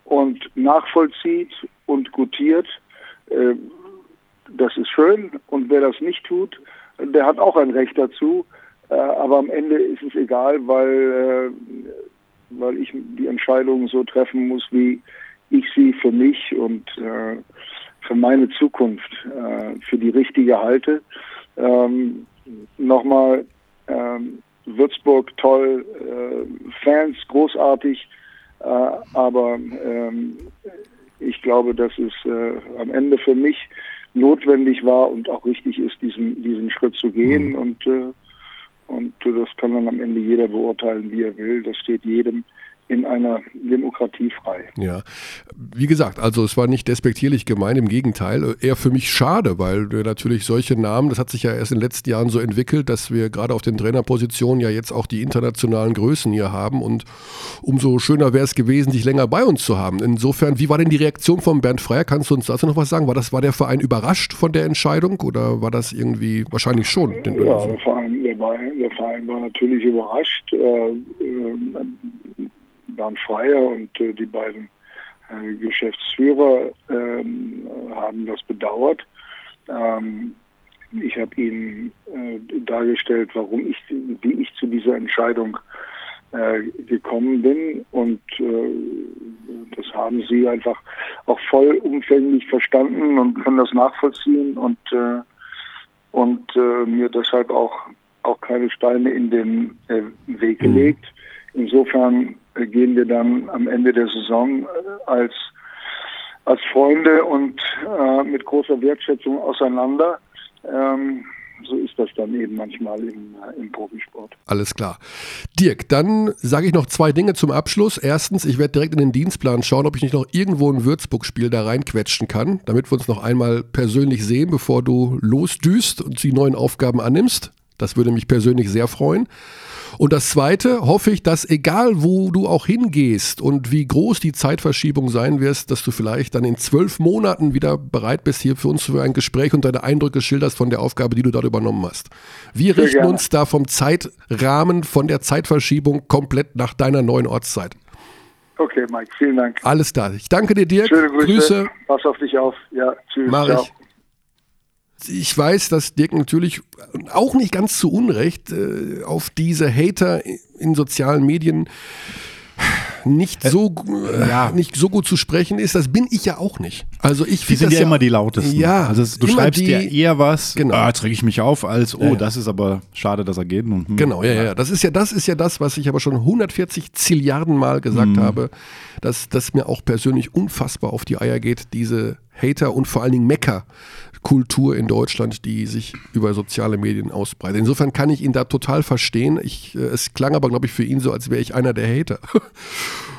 und nachvollzieht und gutiert, äh, das ist schön. Und wer das nicht tut, der hat auch ein Recht dazu. Äh, aber am Ende ist es egal, weil, äh, weil ich die Entscheidungen so treffen muss, wie ich sie für mich und äh, für meine Zukunft äh, für die richtige halte. Ähm, Nochmal, ähm, Würzburg toll, äh, Fans großartig, äh, aber ähm, ich glaube, dass es äh, am Ende für mich notwendig war und auch richtig ist, diesen, diesen Schritt zu gehen. Und, äh, und das kann dann am Ende jeder beurteilen, wie er will. Das steht jedem in einer Demokratie frei. Ja, wie gesagt, also es war nicht despektierlich gemeint, im Gegenteil, eher für mich schade, weil wir natürlich solche Namen, das hat sich ja erst in den letzten Jahren so entwickelt, dass wir gerade auf den Trainerpositionen ja jetzt auch die internationalen Größen hier haben und umso schöner wäre es gewesen, dich länger bei uns zu haben. Insofern, wie war denn die Reaktion von Bernd Freier? Kannst du uns dazu noch was sagen? War das, war der Verein überrascht von der Entscheidung oder war das irgendwie wahrscheinlich schon? Ja, der Verein, der, war, der Verein war natürlich überrascht. Äh, äh, Bernd Freier und äh, die beiden äh, Geschäftsführer ähm, haben das bedauert. Ähm, ich habe ihnen äh, dargestellt, warum ich, wie ich zu dieser Entscheidung äh, gekommen bin und äh, das haben sie einfach auch vollumfänglich verstanden und können das nachvollziehen und äh, und mir deshalb auch auch keine Steine in den Weg mhm. gelegt. Insofern gehen wir dann am Ende der Saison äh, als, als Freunde und äh, mit großer Wertschätzung auseinander. Ähm, so ist das dann eben manchmal im, äh, im Profisport. Alles klar. Dirk, dann sage ich noch zwei Dinge zum Abschluss. Erstens, ich werde direkt in den Dienstplan schauen, ob ich nicht noch irgendwo ein Würzburg-Spiel da reinquetschen kann, damit wir uns noch einmal persönlich sehen, bevor du losdüst und die neuen Aufgaben annimmst. Das würde mich persönlich sehr freuen. Und das Zweite hoffe ich, dass egal wo du auch hingehst und wie groß die Zeitverschiebung sein wirst, dass du vielleicht dann in zwölf Monaten wieder bereit bist hier für uns für ein Gespräch und deine Eindrücke schilderst von der Aufgabe, die du dort übernommen hast. Wir Sehr richten gerne. uns da vom Zeitrahmen, von der Zeitverschiebung komplett nach deiner neuen Ortszeit. Okay, Mike, vielen Dank. Alles klar. Ich danke dir, Dirk. Schöne Grüße. Grüße. Pass auf dich auf. Ja, tschüss. Mach Ciao. Ich weiß, dass Dirk natürlich auch nicht ganz zu Unrecht äh, auf diese Hater in sozialen Medien nicht so, äh, ja. nicht so gut zu sprechen ist, das bin ich ja auch nicht. Also ich Die sind ja, ja, immer die lautesten. Ja, also du schreibst dir eher was, genau. ah, jetzt reg ich mich auf, als oh, ja, das ist aber schade, dass er geht. Und, hm, genau, ja, ja, das ist ja das ist ja das, was ich aber schon 140 Zilliarden Mal gesagt mhm. habe, dass das mir auch persönlich unfassbar auf die Eier geht, diese Hater und vor allen Dingen Mecker Kultur in Deutschland, die sich über soziale Medien ausbreitet. Insofern kann ich ihn da total verstehen. Ich, äh, es klang aber, glaube ich, für ihn so, als wäre ich einer der Hater. [LAUGHS] okay.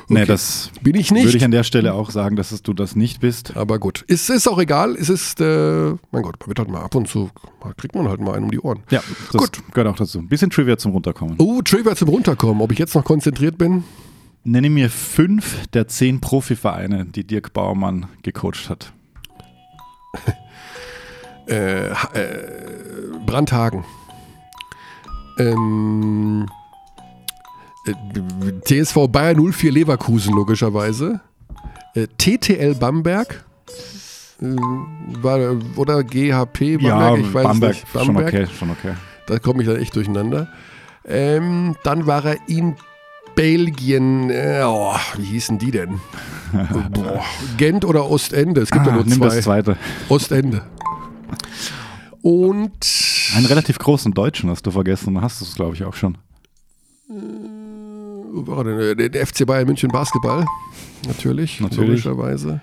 Nee, das bin ich nicht. Würde ich an der Stelle auch sagen, dass du das nicht bist. Aber gut, es ist auch egal. Es ist, äh, mein Gott, man wird halt mal ab und zu, kriegt man halt mal einen um die Ohren. Ja, das gut. gehört auch dazu. Ein bisschen Trivia zum Runterkommen. Oh, Trivia zum Runterkommen. Ob ich jetzt noch konzentriert bin? Nenne mir fünf der zehn Profivereine, die Dirk Baumann gecoacht hat. [LAUGHS] äh, äh, Brandhagen. Ähm, äh, TSV Bayer 04 Leverkusen, logischerweise. Äh, TTL Bamberg. War, oder GHP Bamberg, ja, ich weiß Bamberg, nicht. Bamberg. Schon okay, schon okay. Da komme ich dann echt durcheinander. Ähm, dann war er in Belgien, äh, oh, wie hießen die denn? [LAUGHS] Boah, Gent oder Ostende? Es gibt ah, ja nur zwei. Nimm das zweite. Ostende. Und. Einen relativ großen Deutschen hast du vergessen, hast du es, glaube ich, auch schon. Wo war er denn? Der FC Bayern München Basketball. Natürlich, Natürlich. logischerweise.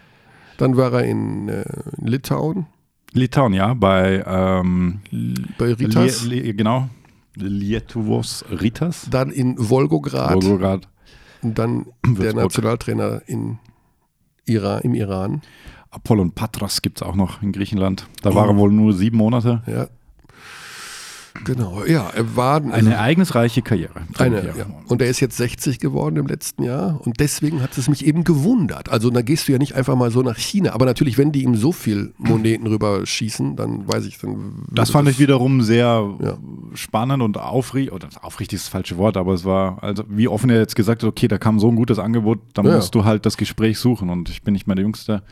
Dann war er in, äh, in Litauen. Litauen, ja, bei, ähm, bei Ritas. Li Li genau, Lietuvos Ritas. Dann in Volgograd. Volgograd. Und dann Würzburg. der Nationaltrainer in Iran, im Iran. Apollon Patras gibt es auch noch in Griechenland. Da oh. war er wohl nur sieben Monate. Ja. Genau, ja, er war eine also, ereignisreiche Karriere. Eine, ja. Und er ist jetzt 60 geworden im letzten Jahr und deswegen hat es mich eben gewundert. Also da gehst du ja nicht einfach mal so nach China, aber natürlich, wenn die ihm so viel Moneten [CLEARS THROAT] rüberschießen, dann weiß ich dann. Das fand das, ich wiederum sehr ja. spannend und aufrichtig, oder aufrichtig ist das falsche Wort, aber es war, also wie offen er jetzt gesagt hat, okay, da kam so ein gutes Angebot, dann ja. musst du halt das Gespräch suchen und ich bin nicht mehr der Jüngste.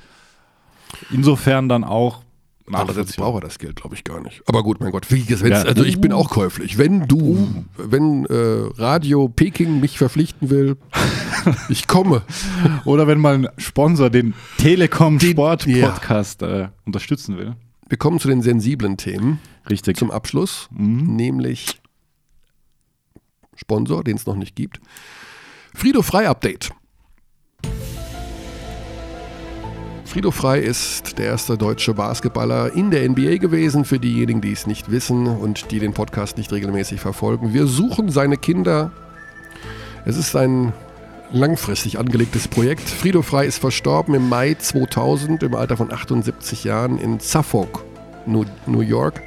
Insofern dann auch. Andererseits braucht er das Geld, glaube ich, gar nicht. Aber gut, mein Gott, wie, ja. also ich bin auch käuflich. Wenn du, wenn äh, Radio Peking mich verpflichten will, [LAUGHS] ich komme. Oder wenn mal ein Sponsor den Telekom Sport Podcast ja. äh, unterstützen will. Wir kommen zu den sensiblen Themen. Richtig. Zum Abschluss, mhm. nämlich Sponsor, den es noch nicht gibt. Frido Frei Update. Frido Frei ist der erste deutsche Basketballer in der NBA gewesen, für diejenigen, die es nicht wissen und die den Podcast nicht regelmäßig verfolgen. Wir suchen seine Kinder. Es ist ein langfristig angelegtes Projekt. Frido Frei ist verstorben im Mai 2000 im Alter von 78 Jahren in Suffolk, New, New York.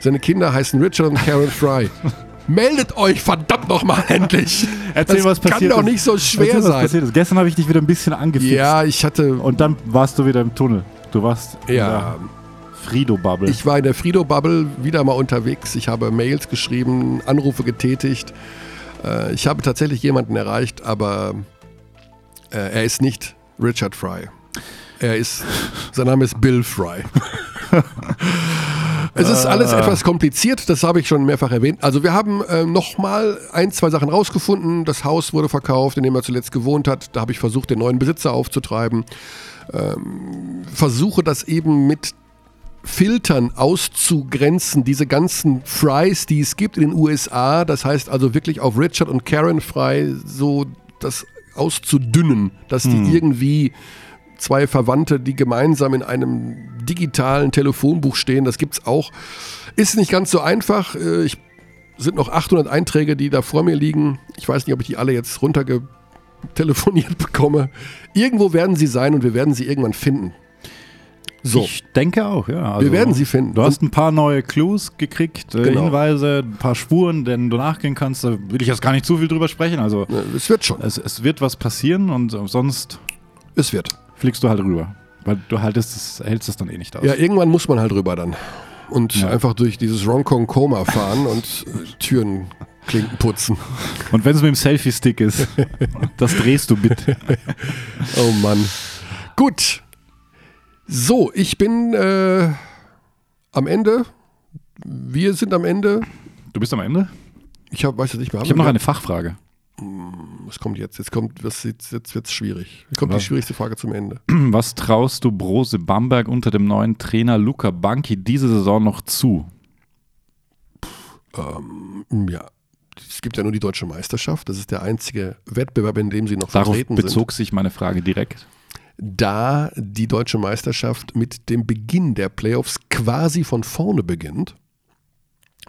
Seine Kinder heißen Richard und Karen Fry. [LAUGHS] Meldet euch verdammt nochmal endlich. [LAUGHS] Erzähl, das was passiert kann doch ist. nicht so schwer Erzähl, sein. passiert ist. Gestern habe ich dich wieder ein bisschen angefixt. Ja, ich hatte. Und dann warst du wieder im Tunnel. Du warst in Ja, der Frido-Bubble. ich war in der Frido-Bubble wieder mal unterwegs. Ich habe Mails geschrieben, Anrufe getätigt. Äh, Ich habe tatsächlich jemanden erreicht, aber äh, er ist nicht Richard Fry. Er ist, sein Name ist Bill Fry. [LAUGHS] Es ist alles etwas kompliziert, das habe ich schon mehrfach erwähnt. Also wir haben äh, nochmal ein, zwei Sachen rausgefunden. Das Haus wurde verkauft, in dem er zuletzt gewohnt hat. Da habe ich versucht, den neuen Besitzer aufzutreiben. Ähm, versuche das eben mit Filtern auszugrenzen, diese ganzen Fries, die es gibt in den USA. Das heißt also wirklich auf Richard und Karen Fry so das auszudünnen, dass die irgendwie zwei Verwandte, die gemeinsam in einem digitalen Telefonbuch stehen, das gibt's auch. Ist nicht ganz so einfach. Äh, Ich sind noch 800 Einträge, die da vor mir liegen. Ich weiß nicht, ob ich die alle jetzt runtergetelefoniert [LAUGHS] bekomme. Irgendwo werden sie sein und wir werden sie irgendwann finden. So, Ich denke auch, ja. Also, wir werden sie finden. Du hast ein paar neue Clues gekriegt, äh, Genau. Hinweise, ein paar Spuren, denen du nachgehen kannst. Da will ich jetzt gar nicht zu viel drüber sprechen. Also äh, es wird schon. es, es wird was passieren und äh, sonst Es wird. Fliegst du halt rüber. Weil du haltest es, hältst es dann eh nicht aus. Ja, irgendwann muss man halt rüber dann. Und Ja. einfach durch dieses Ronkong Koma fahren [LAUGHS] und äh, Türen Klinken putzen. Und wenn es mit dem Selfie-Stick ist, [LAUGHS] das drehst du mit. [LAUGHS] Oh Mann. Gut. So, ich bin äh, am Ende. Wir sind am Ende. Du bist am Ende? Ich hab, weiß jetzt nicht mehr. Ich habe noch eine Fachfrage. Was kommt jetzt? Jetzt kommt, was, jetzt, jetzt wird's schwierig. Jetzt kommt die Was? schwierigste Frage zum Ende. [CLEARS THROAT] Was traust du Brose Bamberg unter dem neuen Trainer Luca Banki diese Saison noch zu? Ähm, ja. Es gibt ja nur die deutsche Meisterschaft. Das ist der einzige Wettbewerb, in dem sie noch Darauf vertreten sind. bezog sich meine Frage direkt. da die deutsche Meisterschaft mit dem Beginn der Playoffs quasi von vorne beginnt,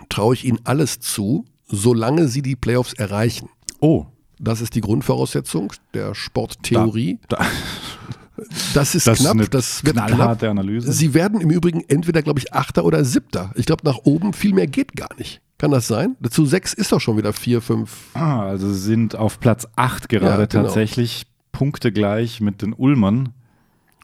traue ich ihnen alles zu, solange sie die Playoffs erreichen. Oh, Das ist die Grundvoraussetzung der Sporttheorie. da, Das ist das knapp, ist das wird knapp. knallharte Analyse. Sie werden im Übrigen entweder, glaube ich, Achter oder Siebter. Ich glaube, nach oben viel mehr geht gar nicht. Kann das sein? Dazu sechs ist doch schon wieder vier, fünf. Ah, also sie sind auf Platz 8 gerade Ja, genau. tatsächlich. Punkte gleich mit den Ulmern.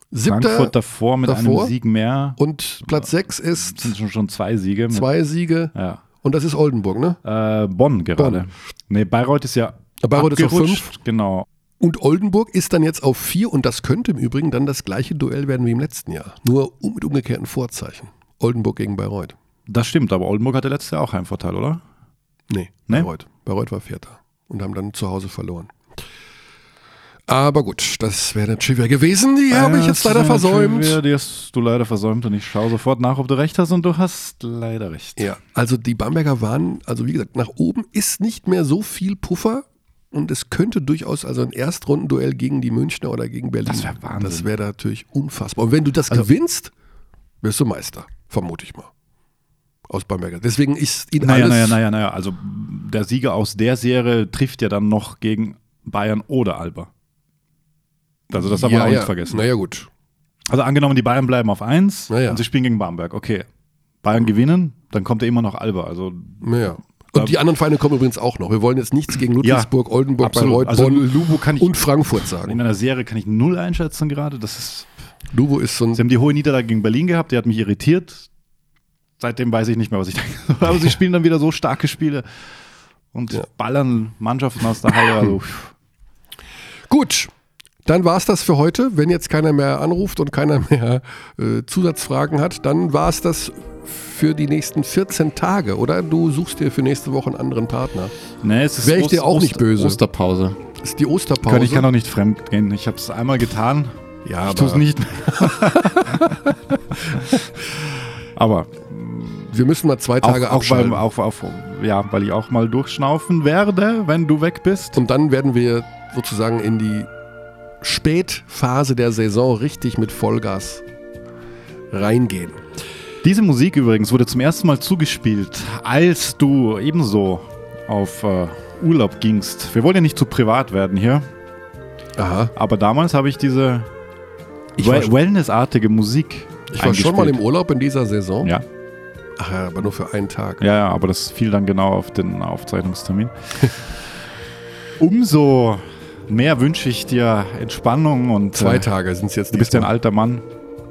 Siebter Frankfurt davor mit davor. einem Sieg mehr. und Platz sechs Das sind ist schon, schon zwei Siege. Mit, zwei Siege Ja. und das ist Oldenburg, ne? Äh, Bonn gerade. Bonn. Nee, Bayreuth ist ja Bayreuth ist auf abgerutscht. Genau. Und Oldenburg ist dann jetzt auf vier und das könnte im Übrigen dann das gleiche Duell werden wie im letzten Jahr. Nur mit umgekehrten Vorzeichen. Oldenburg gegen Bayreuth. Das stimmt, aber Oldenburg hatte letztes Jahr auch Heimvorteil, oder? Nee, Nee? Bayreuth. Bayreuth war Vierter und haben dann zu Hause verloren. Aber gut, das wäre eine Trivia gewesen. Die habe ich Äh, jetzt leider versäumt. Trivia, Die hast du leider versäumt und ich schaue sofort nach, ob du recht hast und du hast leider recht. Ja, also die Bamberger waren, also wie gesagt, nach oben ist nicht mehr so viel Puffer und es könnte durchaus also ein Erstrundenduell gegen die Münchner oder gegen Berlin. Das wär Wahnsinn. Das wäre natürlich unfassbar. Und wenn du das Also- gewinnst, wirst du Meister, vermute ich mal. Aus Bamberger. Deswegen ist ihnen Naja, alles. naja, naja, naja. Also der Sieger aus der Serie trifft ja dann noch gegen Bayern oder Alba. Also das man ja, auch ja. nicht vergessen. Naja, gut. Also angenommen, die Bayern bleiben auf 1 Naja. und sie spielen gegen Bamberg. Okay. Bayern gewinnen, dann kommt ja immer noch Alba. Also Naja. Und die anderen Vereine kommen übrigens auch noch. Wir wollen jetzt nichts gegen Ludwigsburg, Oldenburg, absolut. Bayreuth, Also Bonn ich und Frankfurt in sagen. einer Serie kann ich null einschätzen gerade. Das ist, Lubo ist so ein sie haben die hohe Niederlage gegen Berlin gehabt, die hat mich irritiert. Seitdem weiß ich nicht mehr, was ich [LAUGHS] denke. Aber sie spielen dann wieder so starke Spiele und Ja. ballern Mannschaften aus der Halle. Also, [LAUGHS] Gut, dann war es das für heute. Wenn jetzt keiner mehr anruft und keiner [LAUGHS] mehr äh, Zusatzfragen hat, dann war es das für die nächsten 14 Tage, oder? Du suchst dir für nächste Woche einen anderen Partner. nee, es ist Wäre ich dir auch nicht Ost- böse. Osterpause. Ist die Osterpause. Ich kann auch nicht fremd gehen. Ich habe es einmal getan. ja, Ich tue es nicht mehr. [LAUGHS] Aber wir müssen mal zwei auch, Tage auch, abschalten. weil, auch, auch, ja, weil ich auch mal durchschnaufen werde, wenn du weg bist. Und dann werden wir sozusagen in die Spätphase der Saison richtig mit Vollgas reingehen. Diese Musik übrigens wurde zum ersten Mal zugespielt, als du ebenso auf äh, Urlaub gingst. Wir wollen ja nicht zu privat werden hier. Aha. Aber damals habe ich diese well- Wellness-artige Musik. Ich war schon mal im. Urlaub in dieser Saison. Ja. Ach ja, aber nur für einen Tag. Ja, ja, aber das fiel dann genau auf den Aufzeichnungstermin. [LAUGHS] Umso mehr wünsche ich dir Entspannung und Zwei äh, Tage sind es jetzt. Du bist ja ein alter Mann.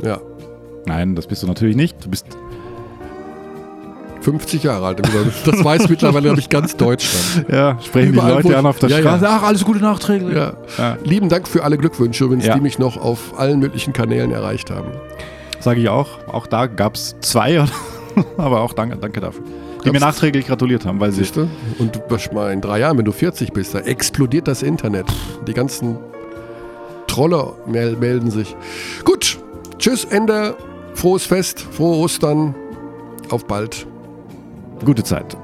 Ja. Nein, das bist du natürlich nicht. Du bist 50 Jahre alt. Das weiß mittlerweile, glaube ich, ganz Deutschland. [LAUGHS] ja, sprechen Überall, die Leute an auf der Ja, ja. Straße. Ach, alles Gute nachträglich. Ja. Ja. Lieben Dank für alle Glückwünsche übrigens, Ja. die mich noch auf allen möglichen Kanälen erreicht haben. Sage ich auch. Auch da gab es zwei, [LAUGHS] aber auch danke, danke dafür. Die mir nachträglich gratuliert haben, weil sie. Siehst du? Und was mal in drei Jahren, wenn du 40 bist, da explodiert das Internet. Die ganzen Trolle mel melden sich. Gut, tschüss, Ende. Frohes Fest, frohe Ostern. Auf bald. Gute Zeit.